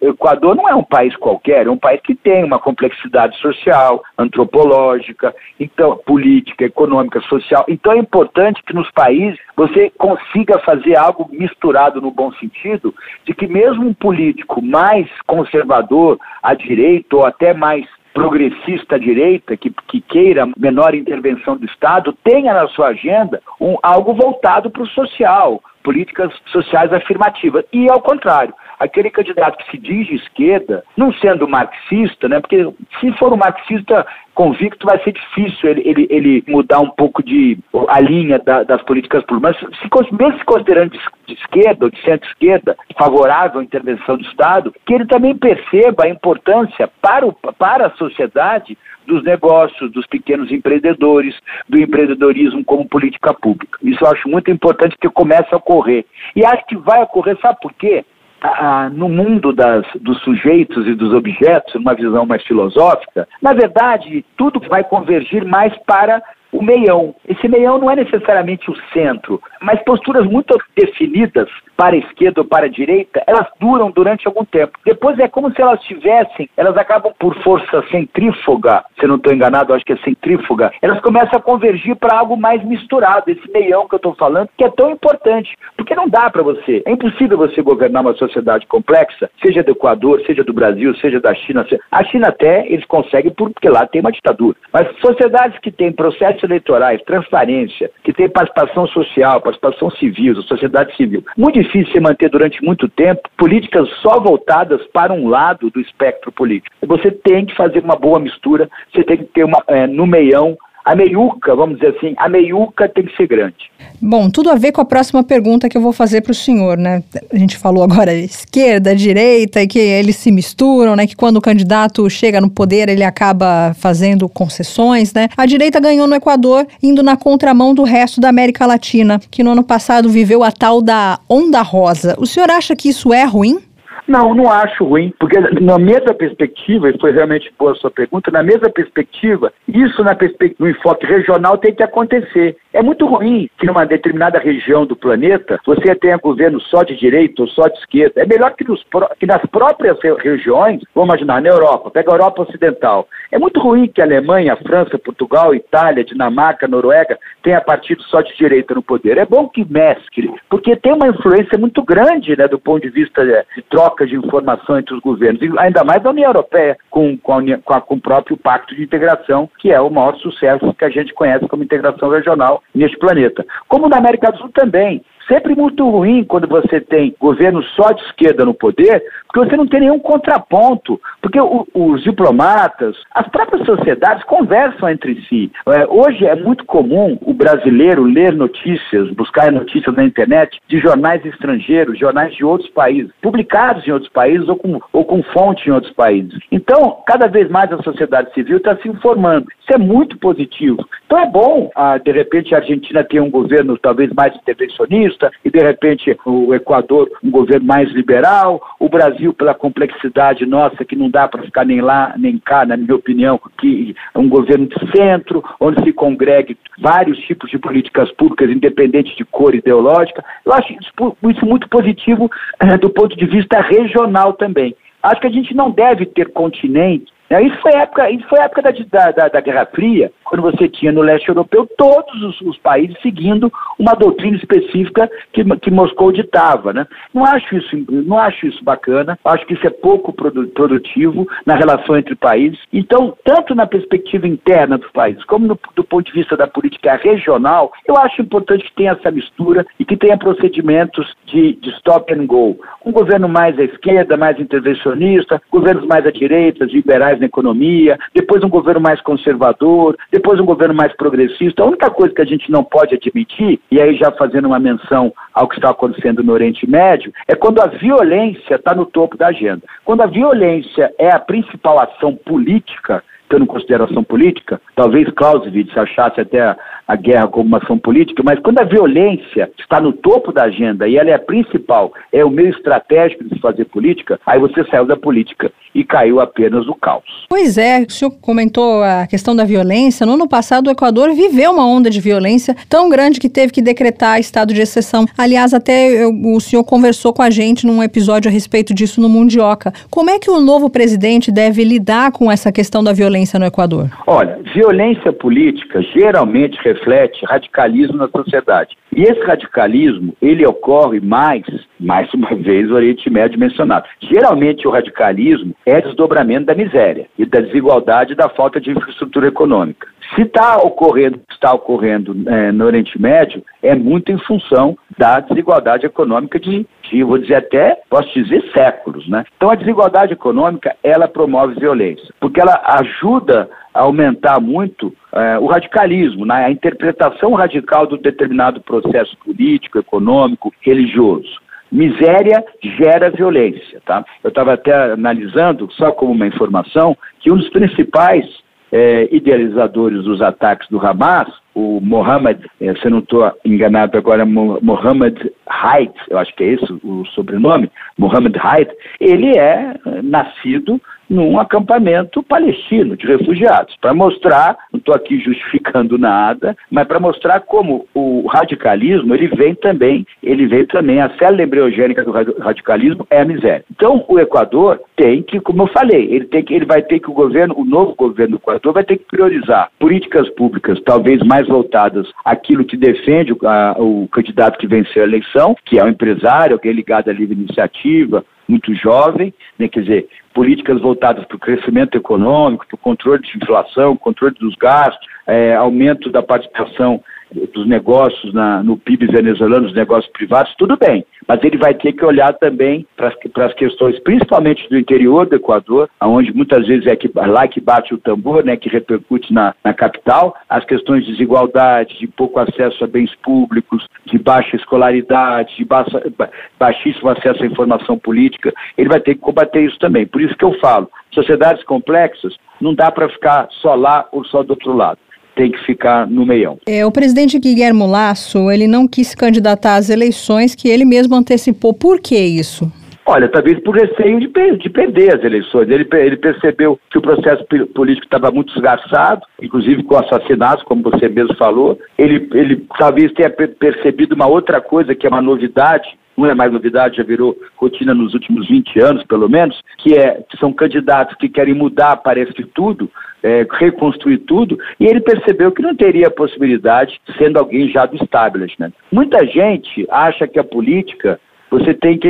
O Equador não é um país qualquer, é um país que tem uma complexidade social, antropológica, então política, econômica, social. Então é importante que nos países você consiga fazer algo misturado no bom sentido, de que mesmo um político mais conservador à direita ou até mais progressista à direita, que, que queira menor intervenção do Estado, tenha na sua agenda um, algo voltado para o social, políticas sociais afirmativas. E ao contrário, aquele candidato que se diz de esquerda, não sendo marxista, né, porque se for um marxista convicto vai ser difícil ele, ele, ele mudar um pouco de a linha da, das políticas públicas. Mas se, mesmo se considerando de, de esquerda ou de centro-esquerda, favorável à intervenção do Estado, que ele também perceba a importância para, o, para a sociedade dos negócios, dos pequenos empreendedores, do empreendedorismo como política pública. Isso eu acho muito importante que comece a ocorrer. E acho que vai ocorrer, sabe por quê? Ah, no mundo das, dos sujeitos e dos objetos, numa visão mais filosófica, na verdade, tudo vai convergir mais para o meião. Esse meião não é necessariamente o centro, mas posturas muito definidas para a esquerda ou para a direita, elas duram durante algum tempo. Depois é como se elas tivessem, elas acabam por força centrífuga, se não estou enganado, acho que é centrífuga, elas começam a convergir para algo mais misturado, esse meião que eu estou falando, que é tão importante, porque não dá para você, é impossível você governar uma sociedade complexa, seja do Equador, seja do Brasil, seja da China. A China até eles conseguem porque lá tem uma ditadura, mas sociedades que têm processos eleitorais, transparência, que têm participação social, participação civil, sociedade civil, muito difícil se manter durante muito tempo políticas só voltadas para um lado do espectro político. Você tem que fazer uma boa mistura, você tem que ter uma, é, no meião a meiuca, vamos dizer assim, a meiuca tem que ser grande. Bom, tudo a ver com a próxima pergunta que eu vou fazer para o senhor, né? A gente falou agora (laughs) esquerda, direita e que eles se misturam, né? Que quando o candidato chega no poder ele acaba fazendo concessões, né? A direita ganhou no Equador indo na contramão do resto da América Latina, que no ano passado viveu a tal da onda rosa. O senhor acha que isso é ruim? Não, não acho ruim, porque na mesma perspectiva, e foi realmente boa a sua pergunta, na mesma perspectiva, isso na perspectiva, no enfoque regional tem que acontecer. É muito ruim que numa determinada região do planeta você tenha governo só de direita ou só de esquerda. É melhor que, nos, que nas próprias regiões, vamos imaginar, na Europa, pega a Europa Ocidental, É muito ruim que a Alemanha, França, Portugal, Itália, Dinamarca, Noruega tenha partido só de direita no poder. É bom que mescle, porque tem uma influência muito grande né, do ponto de vista de troca de informação entre os governos, ainda mais da União Europeia, com, com, a, com, a, com o próprio Pacto de Integração, que é o maior sucesso que a gente conhece como integração regional neste planeta. Como na América do Sul também. Sempre muito ruim quando você tem governo só de esquerda no poder, porque você não tem nenhum contraponto, porque o, os diplomatas, as próprias sociedades conversam entre si. É, hoje é muito comum o brasileiro ler notícias, buscar notícias na internet de jornais estrangeiros, jornais de outros países, publicados em outros países ou com, ou com fonte em outros países. Então, cada vez mais a sociedade civil está se informando. Isso é muito positivo. Então é bom, ah, de repente, a Argentina ter um governo talvez mais intervencionista e, de repente, o Equador um governo mais liberal, o Brasil pela complexidade nossa, que não dá para ficar nem lá nem cá, na minha opinião, que é um governo de centro, onde se congregue vários tipos de políticas públicas, independente de cor ideológica. Eu acho isso, muito positivo eh, do ponto de vista regional também. Acho que a gente não deve ter continente isso foi época, isso foi época da, da, da, Guerra Fria, quando você tinha no leste europeu todos os, os países seguindo uma doutrina específica que, que Moscou ditava. Né? Não, acho isso, não acho isso bacana, acho que isso é pouco produtivo na relação entre países. Então, tanto na perspectiva interna dos países, como no, do ponto de vista da política regional, eu acho importante que tenha essa mistura e que tenha procedimentos de, de stop and go. Um governo mais à esquerda, mais intervencionista, governos mais à direita, liberais na economia, depois um governo mais conservador, depois um governo mais progressista. A única coisa que a gente não pode admitir, e aí já fazendo uma menção ao que está acontecendo no Oriente Médio, é quando a violência está no topo da agenda. Quando a violência é a principal ação política, tendo consideração política, talvez Clausewitz achasse até a guerra como uma ação política, mas quando a violência está no topo da agenda e ela é a principal, é o meio estratégico de se fazer política, aí você saiu da política e caiu apenas o caos. Pois é, o senhor comentou a questão da violência. No ano passado, o Equador viveu uma onda de violência tão grande que teve que decretar estado de exceção. Aliás, até eu, o senhor conversou com a gente num episódio a respeito disso no Mundioca. Como é que o novo presidente deve lidar com essa questão da violência no Equador? Olha, violência política geralmente reflete radicalismo na sociedade. E esse radicalismo, ele ocorre mais, mais uma (laughs) vez, o Oriente Médio mencionado. Geralmente o radicalismo é desdobramento da miséria e da desigualdade e da falta de infraestrutura econômica. Se está ocorrendo, está ocorrendo é, no Oriente Médio, é muito em função da desigualdade econômica de, de, vou dizer até, posso dizer séculos, né? Então a desigualdade econômica, ela promove violência, porque ela ajuda a aumentar muito é, o radicalismo, né? a interpretação radical do determinado processo político, econômico, religioso. Miséria gera violência, tá? Eu estava até analisando, só como uma informação, que um dos principais é, idealizadores dos ataques do Hamas, o Mohammed, é, se eu não estou enganado agora, Mohammed Haidt, eu acho que é esse o sobrenome, Mohammed Haidt, ele é nascido num acampamento palestino de refugiados, para mostrar, não estou aqui justificando nada, mas para mostrar como o radicalismo ele vem também, ele vem também a célula embriogênica do radicalismo é a miséria. Então o Equador tem que, como eu falei, ele tem que, ele vai ter que o governo, o novo governo do Equador vai ter que priorizar políticas públicas, talvez mais voltadas àquilo que defende o, a, o candidato que venceu a eleição, que é o empresário, que é ligado à livre iniciativa, muito jovem, né, quer dizer, políticas voltadas para o crescimento econômico, para o controle de inflação, controle dos gastos, é, aumento da participação dos negócios na, no PIB venezuelano, dos negócios privados, tudo bem. Mas ele vai ter que olhar também para as questões, principalmente do interior do Equador, onde muitas vezes é que, lá que bate o tambor, né, que repercute na, na capital, as questões de desigualdade, de pouco acesso a bens públicos, de baixa escolaridade, de baixa, baixíssimo acesso à informação política. Ele vai ter que combater isso também. Por isso que eu falo, sociedades complexas não dá para ficar só lá ou só do outro lado tem que ficar no meião. É, o presidente Guilherme Lasso, ele não quis se candidatar às eleições que ele mesmo antecipou. Por que isso? Olha, talvez por receio de, de perder as eleições. Ele, ele percebeu que o processo político estava muito esgarçado, inclusive com assassinatos, como você mesmo falou. Ele, ele talvez tenha percebido uma outra coisa que é uma novidade, não é mais novidade, já virou rotina nos últimos 20 anos, pelo menos, que é que são candidatos que querem mudar, parece que tudo, é, reconstruir tudo, e ele percebeu que não teria possibilidade sendo alguém já do establishment. Muita gente acha que a política você tem que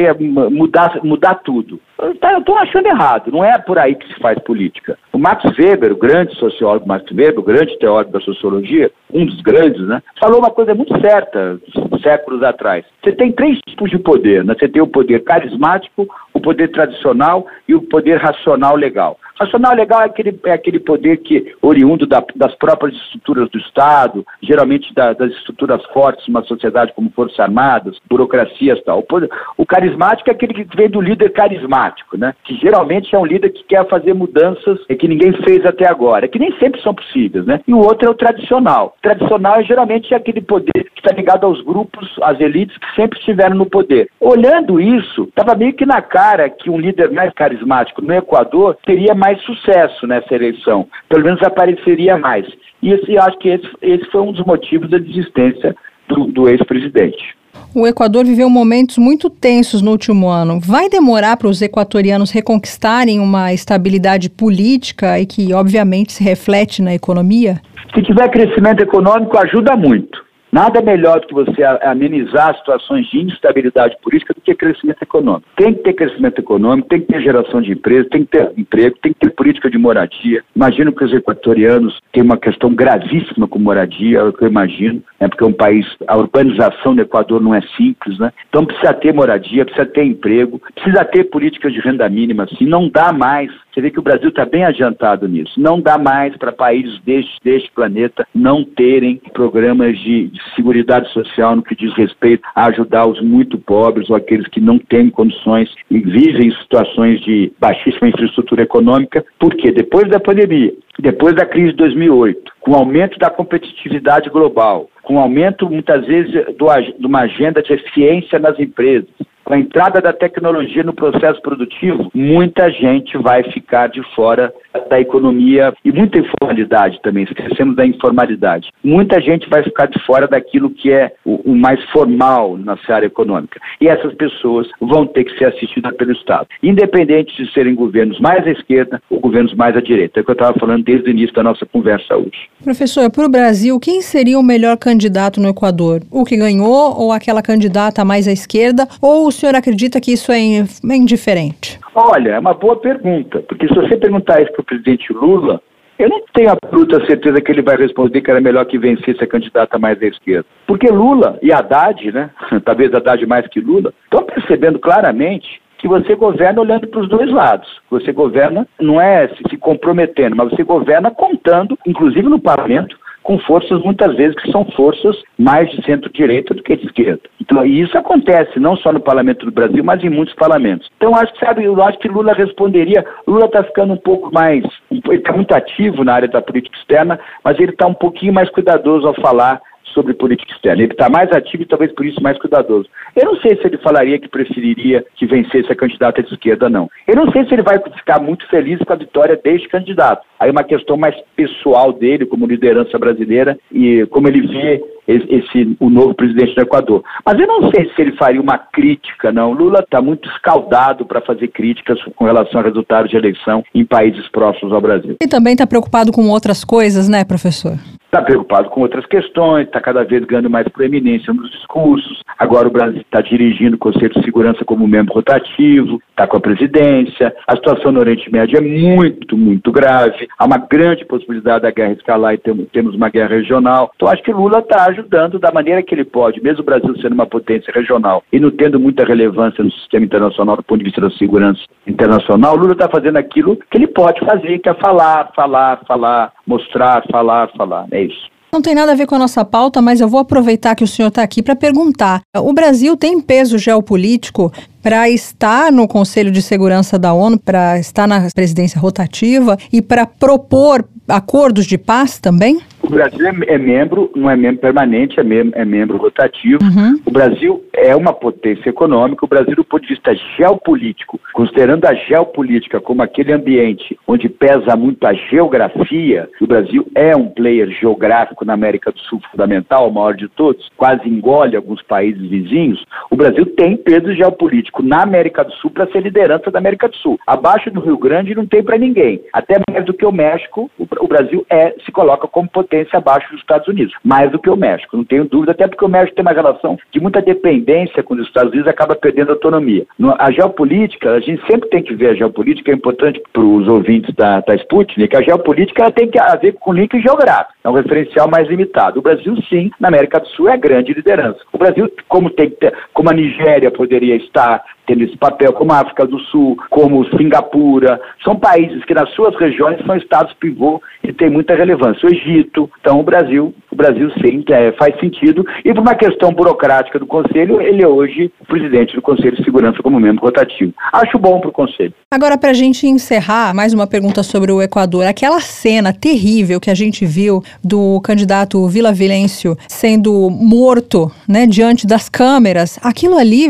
mudar, mudar tudo. Tá, eu estou achando errado, não é por aí que se faz política. O Max Weber, o grande sociólogo Max Weber, o grande teórico da sociologia, um dos grandes, né, falou uma coisa muito certa séculos atrás. Você tem três tipos de poder, né? Você tem o poder carismático, o poder tradicional e o poder racional legal. Racional legal é aquele, é aquele poder que, oriundo da, das próprias estruturas do Estado, geralmente da, das estruturas fortes de uma sociedade como Forças Armadas, burocracias e tal. O, poder, o carismático é aquele que vem do líder carismático, né? Que geralmente é um líder que quer fazer mudanças que ninguém fez até agora, que nem sempre são possíveis, né? E o outro é o tradicional. O tradicional é geralmente aquele poder que está ligado aos grupos, às elites que sempre estiveram no poder. Olhando isso, estava meio que na cara que um líder mais carismático no Equador teria mais sucesso nessa eleição, pelo menos apareceria mais. E esse, acho que esse, esse foi um dos motivos da desistência do, do ex-presidente. O Equador viveu momentos muito tensos no último ano. Vai demorar para os equatorianos reconquistarem uma estabilidade política e que, obviamente, se reflete na economia? Se tiver crescimento econômico, ajuda muito. Nada melhor do que você amenizar situações de instabilidade política do que crescimento econômico. Tem que ter crescimento econômico, tem que ter geração de emprego, tem que ter emprego, tem que ter política de moradia. Imagino que os equatorianos têm uma questão gravíssima com moradia, é o que eu imagino, né, porque é um país, a urbanização do Equador não é simples, né? Então precisa ter moradia, precisa ter emprego, precisa ter políticas de renda mínima, assim, não dá mais você vê que o Brasil está bem adiantado nisso. Não dá mais para países deste, deste planeta não terem programas de, de segurança social no que diz respeito a ajudar os muito pobres ou aqueles que não têm condições e vivem em situações de baixíssima infraestrutura econômica. Porque depois da pandemia, depois da crise de 2008, com o aumento da competitividade global, com o aumento, muitas vezes, do, de uma agenda de eficiência nas empresas, com a entrada da tecnologia no processo produtivo, muita gente vai ficar de fora da economia e muita informalidade também, esquecemos da informalidade. Muita gente vai ficar de fora daquilo que é o, o mais formal na área econômica. E essas pessoas vão ter que ser assistidas pelo Estado, independente de serem governos mais à esquerda ou governos mais à direita. É o que eu estava falando desde o início da nossa conversa hoje. Professor, para o Brasil, quem seria o melhor candidato no Equador? O que ganhou ou aquela candidata mais à esquerda? Ou senhor acredita que isso é indiferente? Olha, é uma boa pergunta, porque se você perguntar isso para o presidente Lula, eu não tenho absoluta certeza que ele vai responder que era melhor que vencesse a candidata mais à esquerda. Porque Lula e Haddad, né, (laughs) talvez Haddad mais que Lula, estão percebendo claramente que você governa olhando para os dois lados. Você governa, não é se comprometendo, mas você governa contando, inclusive no parlamento, com forças muitas vezes que são forças mais de centro-direita do que de esquerda. Então, e isso acontece não só no parlamento do Brasil, mas em muitos parlamentos. Então, acho que, sabe, eu acho que Lula responderia. Lula está ficando um pouco mais. Ele está muito ativo na área da política externa, mas ele está um pouquinho mais cuidadoso ao falar sobre política externa. Ele está mais ativo e talvez por isso mais cuidadoso. Eu não sei se ele falaria que preferiria que vencesse a candidata de esquerda, não. Eu não sei se ele vai ficar muito feliz com a vitória deste candidato. Aí uma questão mais pessoal dele, como liderança brasileira, e como ele vê esse, o novo presidente do Equador. Mas eu não sei se ele faria uma crítica, não. Lula está muito escaldado para fazer críticas com relação a resultados de eleição em países próximos ao Brasil. E também está preocupado com outras coisas, né, professor? Está preocupado com outras questões, está cada vez ganhando mais proeminência nos discursos. Agora o Brasil está dirigindo o Conselho de Segurança como membro rotativo, está com a presidência. A situação no Oriente Médio é muito, muito grave. Há uma grande possibilidade da guerra escalar e temos uma guerra regional. Então acho que Lula está ajudando da maneira que ele pode, mesmo o Brasil sendo uma potência regional e não tendo muita relevância no sistema internacional do ponto de vista da segurança internacional, Lula está fazendo aquilo que ele pode fazer, que é falar, falar, falar, mostrar, falar, falar. É isso. Não tem nada a ver com a nossa pauta, mas eu vou aproveitar que o senhor está aqui para perguntar. O Brasil tem peso geopolítico para estar no Conselho de Segurança da ONU, para estar na presidência rotativa e para propor acordos de paz também? O Brasil é, é membro, não é membro permanente, é, mem é membro rotativo. Uhum. O Brasil é uma potência econômica. O Brasil, do ponto de vista geopolítico, considerando a geopolítica como aquele ambiente onde pesa muito a geografia, o Brasil é um player geográfico na América do Sul fundamental, o maior de todos, quase engole alguns países vizinhos. O Brasil tem peso geopolítico na América do Sul para ser liderança da América do Sul. Abaixo do Rio Grande não tem para ninguém. Até mais do que o México, o Brasil é se coloca como potência abaixo dos Estados Unidos, mais do que o México, não tenho dúvida, até porque o México tem uma relação de muita dependência com os Estados Unidos, acaba perdendo autonomia. A geopolítica, a gente sempre tem que ver a geopolítica, é importante para os ouvintes da, da Sputnik, a geopolítica ela tem que haver com link geográfico, é um referencial mais limitado. O Brasil, sim, na América do Sul é a grande liderança. O Brasil, como, tem, como a Nigéria poderia estar tendo esse papel, como a África do Sul, como Singapura, são países que nas suas regiões são estados pivô e tem muita relevância. O Egito, então o Brasil, o Brasil sim é, faz sentido. E por uma questão burocrática do Conselho, ele é hoje presidente do Conselho de Segurança como membro rotativo. Acho bom para o Conselho. Agora, para a gente encerrar, mais uma pergunta sobre o Equador. Aquela cena terrível que a gente viu do candidato Vila Vilêncio sendo morto né, diante das câmeras, aquilo ali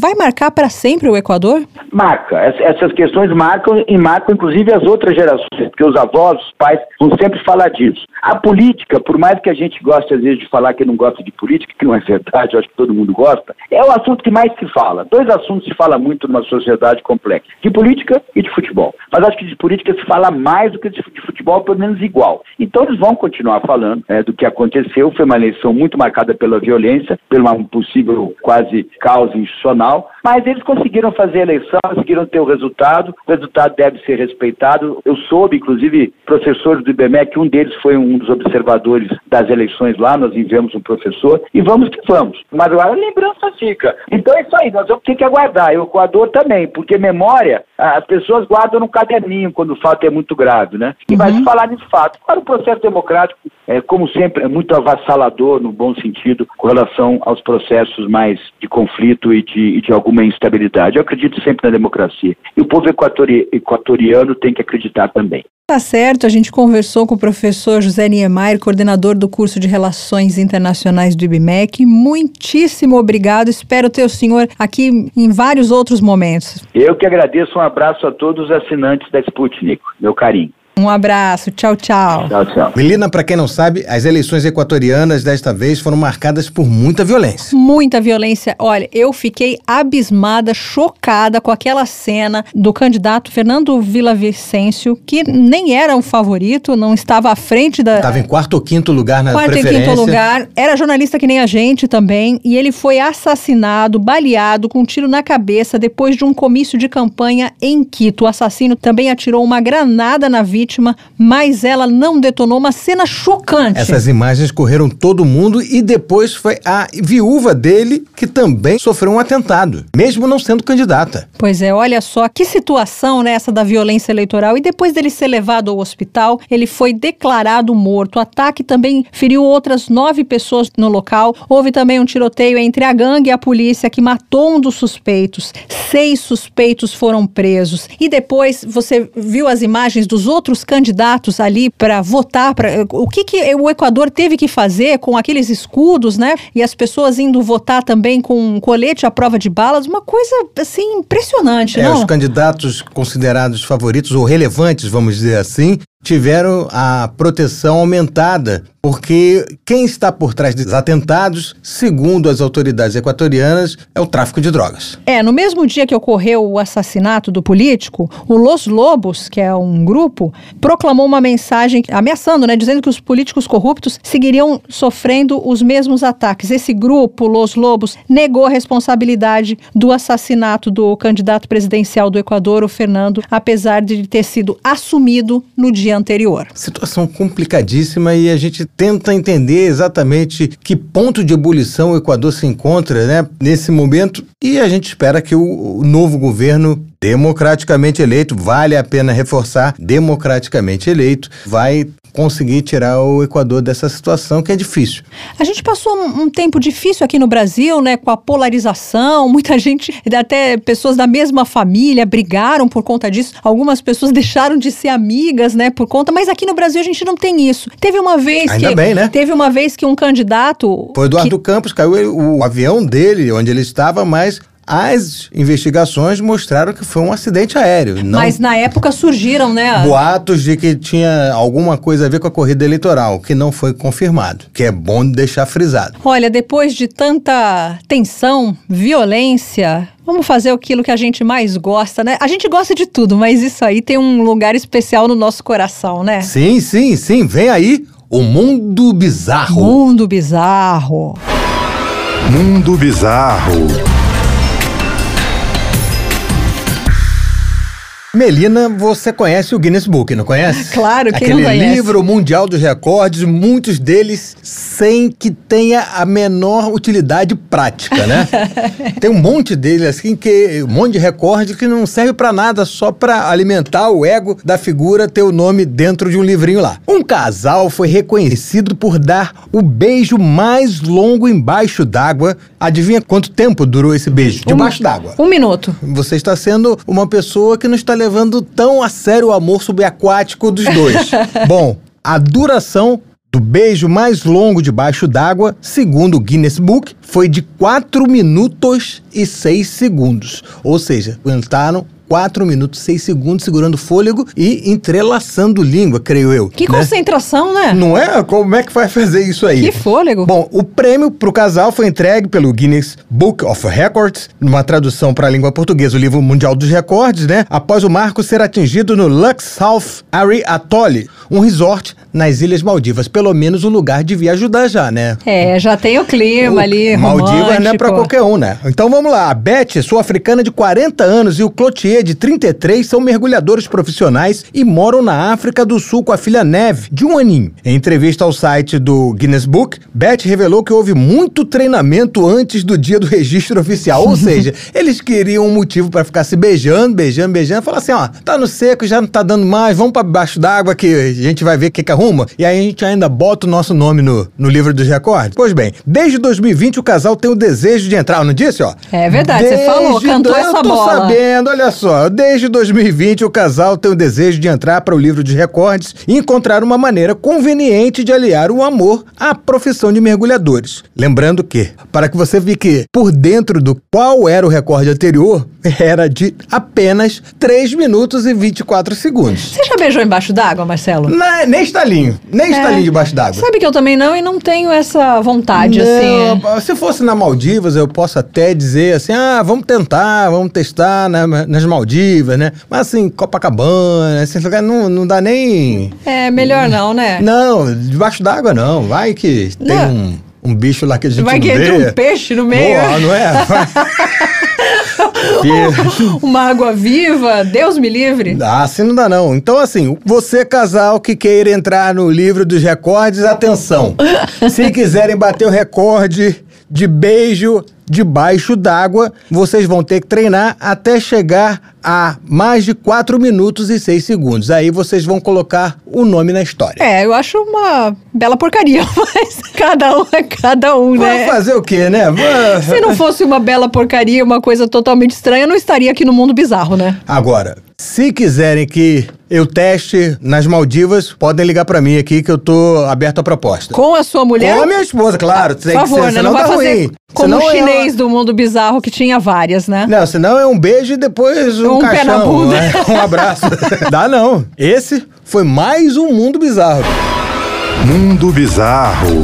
vai marcar para sempre o Equador? Marca. Essas questões marcam e marcam inclusive as outras gerações, porque os avós, os pais vão sempre falar disso. A política, por mais que a gente goste às vezes de falar que não gosta de política, que não é verdade, eu acho que todo mundo gosta, é o assunto que mais se fala. Dois assuntos se fala muito numa sociedade complexa: de política e de futebol. Mas acho que de política se fala mais do que de futebol, pelo menos igual. Então eles vão continuar falando é, do que aconteceu. Foi uma eleição muito marcada pela violência, pelo um possível quase caos institucional, mas eles conseguiram fazer a eleição, conseguiram ter o resultado, o resultado deve ser respeitado. Eu soube, inclusive, professores do IBMEC, um deles foi um dos observadores das eleições lá, nós enviamos um professor, e vamos que vamos. Mas agora a lembrança fica. Então é isso aí, nós vamos ter que aguardar, e o Equador também, porque memória, as pessoas guardam no caderninho quando o fato é muito grave, né? E uhum. vai se falar de fato. Para o processo democrático, é, como sempre, é muito avassalador, no bom sentido, com relação aos processos mais de conflito e de, e de alguma instabilidade. Eu acredito sempre na democracia. E o povo equatori equatoriano tem que acreditar também. Tá certo, a gente conversou com o professor José Niemeyer, coordenador do curso de Relações Internacionais do IBMEC. Muitíssimo obrigado, espero ter o senhor aqui em vários outros momentos. Eu que agradeço, um abraço a todos os assinantes da Sputnik, meu carinho. Um abraço, tchau, tchau. Tchau, tchau. Melina, para quem não sabe, as eleições equatorianas desta vez foram marcadas por muita violência. Muita violência. Olha, eu fiquei abismada, chocada com aquela cena do candidato Fernando Villavicencio, que nem era o favorito, não estava à frente da. Estava em quarto ou quinto lugar na quarto preferência. Quarto e quinto lugar. Era jornalista que nem a gente também. E ele foi assassinado, baleado, com um tiro na cabeça depois de um comício de campanha em Quito. O assassino também atirou uma granada na vítima vítima, mas ela não detonou uma cena chocante. Essas imagens correram todo mundo e depois foi a viúva dele que também sofreu um atentado, mesmo não sendo candidata. Pois é, olha só que situação nessa né, da violência eleitoral. E depois dele ser levado ao hospital, ele foi declarado morto. O ataque também feriu outras nove pessoas no local. Houve também um tiroteio entre a gangue e a polícia que matou um dos suspeitos. Seis suspeitos foram presos. E depois você viu as imagens dos outros outros candidatos ali para votar, pra, o que, que o Equador teve que fazer com aqueles escudos, né? E as pessoas indo votar também com um colete à prova de balas, uma coisa assim impressionante, é, não? Os candidatos considerados favoritos ou relevantes, vamos dizer assim, tiveram a proteção aumentada, porque quem está por trás dos atentados, segundo as autoridades equatorianas, é o tráfico de drogas. É, no mesmo dia que ocorreu o assassinato do político, o Los Lobos, que é um grupo, proclamou uma mensagem ameaçando, né, dizendo que os políticos corruptos seguiriam sofrendo os mesmos ataques. Esse grupo, Los Lobos, negou a responsabilidade do assassinato do candidato presidencial do Equador, o Fernando, apesar de ter sido assumido no dia anterior. Situação complicadíssima e a gente tenta entender exatamente que ponto de ebulição o Equador se encontra né, nesse momento e a gente espera que o novo governo democraticamente eleito, vale a pena reforçar, democraticamente eleito, vai conseguir tirar o Equador dessa situação que é difícil. A gente passou um, um, tempo difícil aqui no Brasil, né, com a polarização, (laughs) muita gente, até pessoas da mesma família brigaram por conta disso. Algumas pessoas (laughs) deixaram de ser amigas, né, por conta, mas aqui no Brasil a gente não tem isso. Teve uma vez Ainda que bem, né? teve uma vez que um candidato Foi Eduardo que... Campos, caiu o avião dele, onde ele estava, mas as investigações mostraram que foi um acidente aéreo. Não Mas na época surgiram, né? boatos de que tinha alguma coisa a ver com a corrida eleitoral, que não foi confirmado, que é bom deixar frisado. Olha, depois de tanta tensão, violência, vamos fazer aquilo que a gente mais gosta, né? A gente gosta de tudo, mas isso aí tem um lugar especial no nosso coração, né? Sim, sim, sim, vem aí o mundo bizarro. Mundo bizarro. Mundo Bizarro. Melina, você conhece o Guinness Book, não conhece? Claro, quem Aquele não conhece? livro mundial dos recordes, muitos deles sem que tenha a menor utilidade prática, né? (laughs) Tem um monte deles assim que um monte de recorde que não serve pra nada, só pra alimentar o ego da figura ter o nome dentro de um livrinho lá. Um casal foi reconhecido por dar o beijo mais longo embaixo d'água. Adivinha quanto tempo durou esse beijo? Debaixo d'água. Um minuto. Você está sendo uma pessoa que não está levando tão a sério o amor subaquático dos dois. (laughs) Bom, a duração do beijo mais longo debaixo d'água, segundo o Guinness Book, foi de 4 minutos e 6 segundos. Ou seja, aguentaram 4 minutos e 6 segundos segurando fôlego e entrelaçando língua, creio eu. Que né? concentração, né? Não é? Como é que vai fazer isso aí? Que fôlego. Bom, o prêmio para o casal foi entregue pelo Guinness Book of Records, numa tradução para a língua portuguesa, o livro mundial dos recordes, né? Após o marco ser atingido no Lux South Ari Atoll, um resort nas Ilhas Maldivas. Pelo menos o lugar devia ajudar já, né? É, já tem o clima ali, Maldivas não é pra qualquer um, né? Então vamos lá. A Beth, sul-africana de 40 anos, e o Clotier, de 33, são mergulhadores profissionais e moram na África do Sul com a filha Neve, de um aninho. Em entrevista ao site do Guinness Book, Beth revelou que houve muito treinamento antes do dia do registro oficial. Ou (laughs) seja, eles queriam um motivo pra ficar se beijando, beijando, beijando. Falar assim, ó, tá no seco, já não tá dando mais, vamos pra baixo d'água que a gente vai ver o que que arruma. E aí a gente ainda bota o nosso nome no, no livro dos recordes. Pois bem, desde 2020 o casal tem o desejo de entrar, não disse, ó? É verdade, você falou, cantou eu essa tô bola. sabendo, olha só. Desde 2020 o casal tem o desejo de entrar para o livro de recordes e encontrar uma maneira conveniente de aliar o amor à profissão de mergulhadores. Lembrando que, para que você fique por dentro do qual era o recorde anterior, (laughs) era de apenas 3 minutos e 24 segundos. Você já beijou embaixo d'água, Marcelo? Na- nem estalinho, nem É. estalinho debaixo d'água. Sabe que eu também não e não tenho essa vontade, assim. Não, Se fosse na Maldivas, eu posso até dizer assim: ah, vamos tentar, vamos testar né, nas Maldivas, né? Mas assim, Copacabana, esses lugares não, não dá nem. É, melhor não, né? Não, debaixo d'água não. Vai que tem Não. um, um bicho lá que a gente Vai não que entra vê. um peixe no meio. Boa, não é? (laughs) Uma água viva, Deus me livre. Ah, assim não dá não. Então assim, você casal que queira entrar no livro dos recordes, atenção. (laughs) Se quiserem bater o recorde de beijo debaixo d'água, vocês vão ter que treinar até chegar a mais de 4 minutos e 6 segundos. Aí vocês vão colocar o nome na história. É, eu acho uma bela porcaria, (laughs) mas cada um é cada um, né? fazer o quê, né? Se não fosse uma bela porcaria, uma coisa totalmente estranha, eu não estaria aqui no mundo bizarro, né? Agora, se quiserem que eu teste nas Maldivas, podem ligar pra mim aqui que eu tô aberto à proposta. Com a sua mulher. Com a minha esposa, claro. Por favor, né? Não vai fazer como Senão o é- chinês do mundo bizarro que tinha várias, né? Não, senão é um beijo e depois um, Um pé caixão. na bunda. né? Um abraço. (laughs) Dá não. Esse foi mais um Mundo Bizarro. Mundo Bizarro.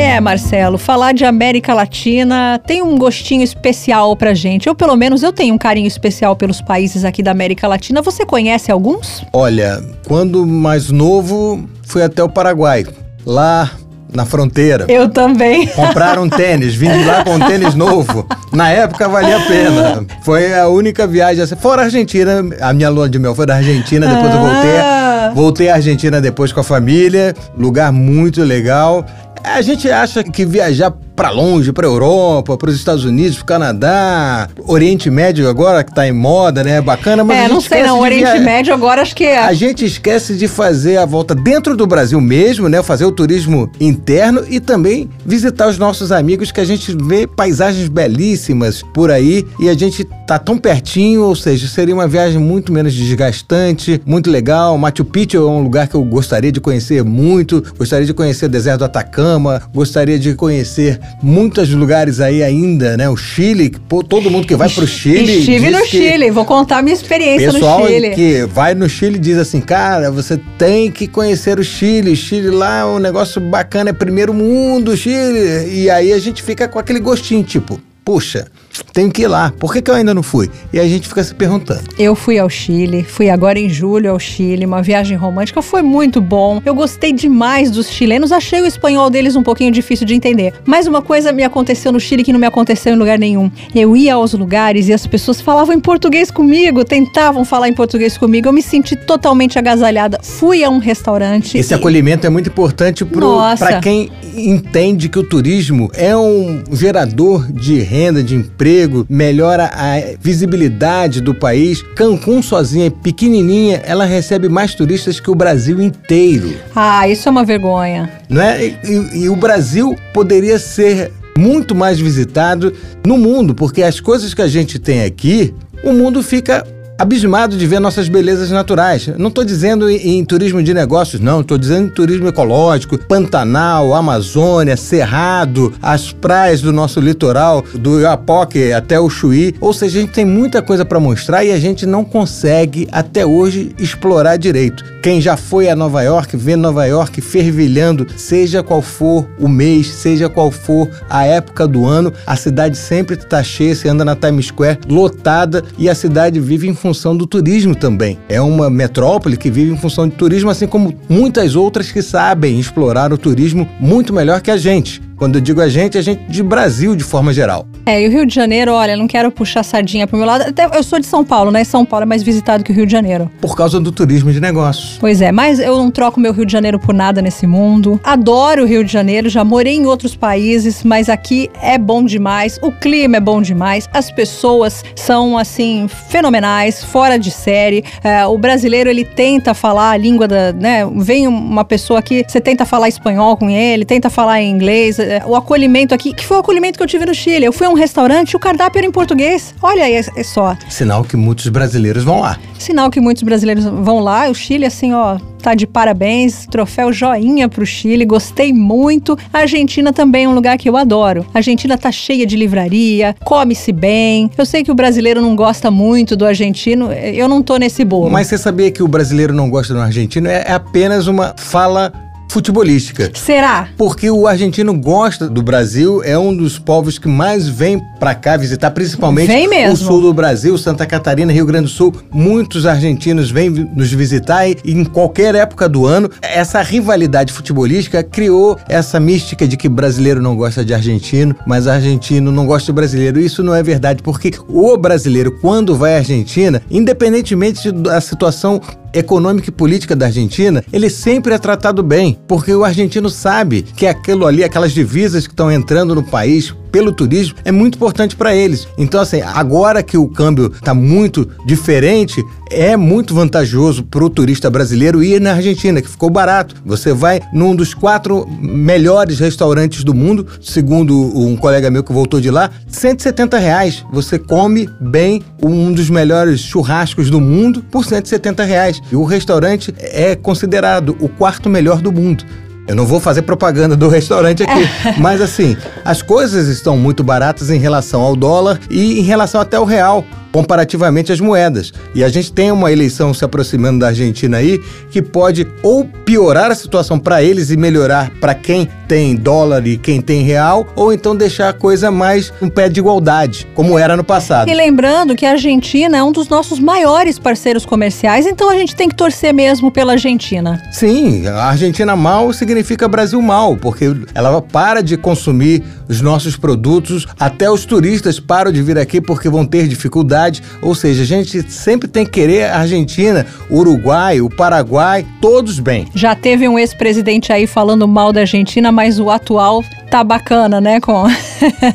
É, Marcelo, falar de América Latina tem um gostinho especial pra gente. Eu, pelo menos, eu tenho um carinho especial pelos países aqui da América Latina. Você conhece alguns? Olha, quando mais novo, fui até o Paraguai. Lá na fronteira. Eu também. Compraram um (laughs) tênis, vim de lá com um tênis novo. Na época valia a pena. Foi a única viagem assim. Fora a Argentina, a minha lua de mel foi da Argentina, depois eu voltei. Voltei à Argentina depois com a família. Lugar muito legal. A gente acha que viajar para longe, para Europa, para os Estados Unidos, para Canadá, Oriente Médio agora que tá em moda, né? Bacana, mas é, não sei não, Oriente via... Médio agora acho que é. A gente esquece de fazer a volta dentro do Brasil mesmo, né? Fazer o turismo interno e também visitar os nossos amigos que a gente vê paisagens belíssimas por aí e a gente tá tão pertinho, ou seja, seria uma viagem muito menos desgastante, muito legal. Machu Picchu é um lugar que eu gostaria de conhecer muito, gostaria de conhecer o deserto do Atacama, gostaria de conhecer muitos lugares aí ainda, né? O Chile, pô, todo mundo que vai pro (laughs) Chile. Estive no Chile, vou contar minha experiência no Chile. que vai no Chile diz assim, cara, você tem que conhecer o Chile. Chile lá é um negócio bacana, é primeiro mundo, Chile. E aí a gente fica com aquele gostinho, tipo, puxa, tenho que ir lá. Por que, que eu ainda não fui? E a gente fica se perguntando. Eu fui ao Chile, fui agora em julho ao Chile, uma viagem romântica, foi muito bom. Eu gostei demais dos chilenos, achei o espanhol deles um pouquinho difícil de entender. Mas uma coisa me aconteceu no Chile que não me aconteceu em lugar nenhum. Eu ia aos lugares e as pessoas falavam em português comigo, tentavam falar em português comigo. Eu me senti totalmente agasalhada. Fui a um restaurante. Esse e... acolhimento é muito importante para quem entende que o turismo é um gerador de renda, de emprego emprego, melhora a visibilidade do país. Cancún sozinha, pequenininha, ela recebe mais turistas que o Brasil inteiro. Ah, isso é uma vergonha. Não é? E, e o Brasil poderia ser muito mais visitado no mundo, porque as coisas que a gente tem aqui, o mundo fica abismado de ver nossas belezas naturais. Não estou dizendo em, em, turismo de negócios, não. Estou dizendo em turismo ecológico, Pantanal, Amazônia, Cerrado, as praias do nosso litoral, do Iapoque até o Chuí. Ou seja, a gente tem muita coisa para mostrar e a gente não consegue até hoje explorar direito. Quem já foi a Nova York, vê Nova York fervilhando, seja qual for o mês, seja qual for a época do ano, a cidade sempre está cheia, você anda na Times Square lotada e a cidade vive em função função do turismo também. É uma metrópole que vive em função de turismo, assim como muitas outras que sabem explorar o turismo muito melhor que a gente. Quando eu digo a gente, a gente de Brasil de forma geral. É, e o Rio de Janeiro, olha, não quero puxar sardinha pro meu lado. Até eu sou de São Paulo, né? São Paulo é mais visitado que o Rio de Janeiro. Por causa do turismo de negócios. Pois é, mas eu não troco meu Rio de Janeiro por nada nesse mundo. Adoro o Rio de Janeiro, já morei em outros países, mas aqui é bom demais. O clima é bom demais. As pessoas são, assim, fenomenais, fora de série. É, o brasileiro, ele tenta falar a língua da, né? Vem uma pessoa aqui, você tenta falar espanhol com ele, tenta falar em inglês é, o acolhimento aqui, que foi o acolhimento que eu tive no Chile. Eu fui a um restaurante, o cardápio era em português. Olha aí, é só. Sinal que muitos brasileiros vão lá. Sinal que muitos brasileiros vão lá. O Chile, assim, ó, tá de parabéns. Troféu joinha pro Chile, gostei muito. A Argentina também é um lugar que eu adoro. A Argentina tá cheia de livraria, come-se bem. Eu sei que o brasileiro não gosta muito do argentino, eu não tô nesse bolo. Mas você sabia que o brasileiro não gosta do argentino? É apenas uma fala futebolística. Será? Porque o argentino gosta do Brasil, é um dos povos que mais vem para cá visitar, principalmente o sul do Brasil, Santa Catarina, Rio Grande do Sul. Muitos argentinos vêm nos visitar e em qualquer época do ano. Essa rivalidade futebolística criou essa mística de que brasileiro não gosta de argentino, mas argentino não gosta de brasileiro. Isso não é verdade, porque o brasileiro, quando vai à Argentina, independentemente da situação econômica e política da Argentina, ele sempre é tratado bem, porque o argentino sabe que aquilo ali, aquelas divisas que estão entrando no país pelo turismo é muito importante para eles. Então, assim, agora que o câmbio está muito diferente, é muito vantajoso para o turista brasileiro ir na Argentina, que ficou barato. Você vai num dos quatro melhores restaurantes do mundo, segundo um colega meu que voltou de lá, 170 reais. Você come bem um dos melhores churrascos do mundo por 170 reais. E o restaurante é considerado o quarto melhor do mundo. Eu não vou fazer propaganda do restaurante aqui, (laughs) mas assim, as coisas estão muito baratas em relação ao dólar e em relação até ao real comparativamente às moedas. E a gente tem uma eleição se aproximando da Argentina aí que pode ou piorar a situação para eles e melhorar para quem tem dólar e quem tem real, ou então deixar a coisa mais um pé de igualdade, como era no passado. E lembrando que a Argentina é um dos nossos maiores parceiros comerciais, então a gente tem que torcer mesmo pela Argentina. Sim, a Argentina mal significa Brasil mal, porque ela para de consumir os nossos produtos, até os turistas param de vir aqui porque vão ter dificuldade Ou seja, a gente sempre tem que querer a Argentina, o Uruguai, o Paraguai, todos bem. Já teve um ex-presidente aí falando mal da Argentina, mas o atual tá bacana, né, com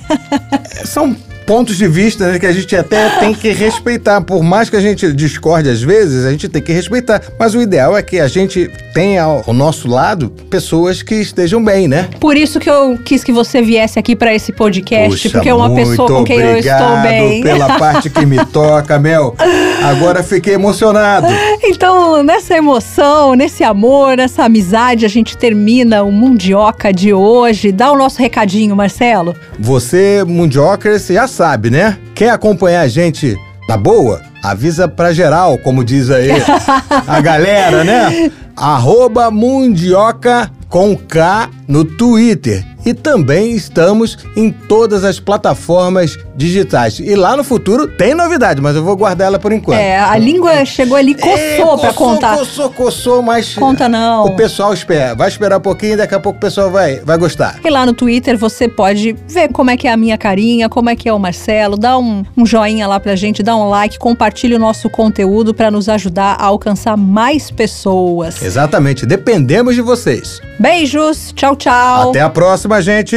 (laughs) São pontos de vista né, que a gente até tem que respeitar. Por mais que a gente discorde às vezes, a gente tem que respeitar. Mas o ideal é que a gente tenha ao nosso lado pessoas que estejam bem, né? Por isso que eu quis que você viesse aqui para esse podcast, Puxa, porque é uma pessoa com quem eu estou bem. pela parte que me toca, Mel. Agora fiquei emocionado. Então, nessa emoção, nesse amor, nessa amizade, a gente termina o Mundioca de hoje. Dá o nosso recadinho, Marcelo. Você, Mundiocas, já sabe, né? Quer acompanhar a gente na boa? Avisa pra geral, como diz aí (laughs) a galera, né? Arroba Mundioca com K no Twitter e também estamos em todas as plataformas digitais. E lá no futuro tem novidade, mas eu vou guardar ela por enquanto. É, a língua chegou ali, coçou é, coçou pra contar. Coçou, coçou, mas. Conta não. O pessoal espera. Vai esperar um pouquinho e daqui a pouco o pessoal vai, vai gostar. E lá no Twitter você pode ver como é que é a minha carinha, como é que é o Marcelo, dá um, um joinha lá pra gente, dá um like, compartilhe o nosso conteúdo para nos ajudar a alcançar mais pessoas. Exatamente, dependemos de vocês. Beijos, tchau, tchau. Até a próxima, gente.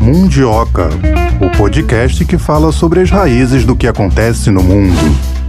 Mundioca, o podcast que fala sobre as raízes do que acontece no mundo.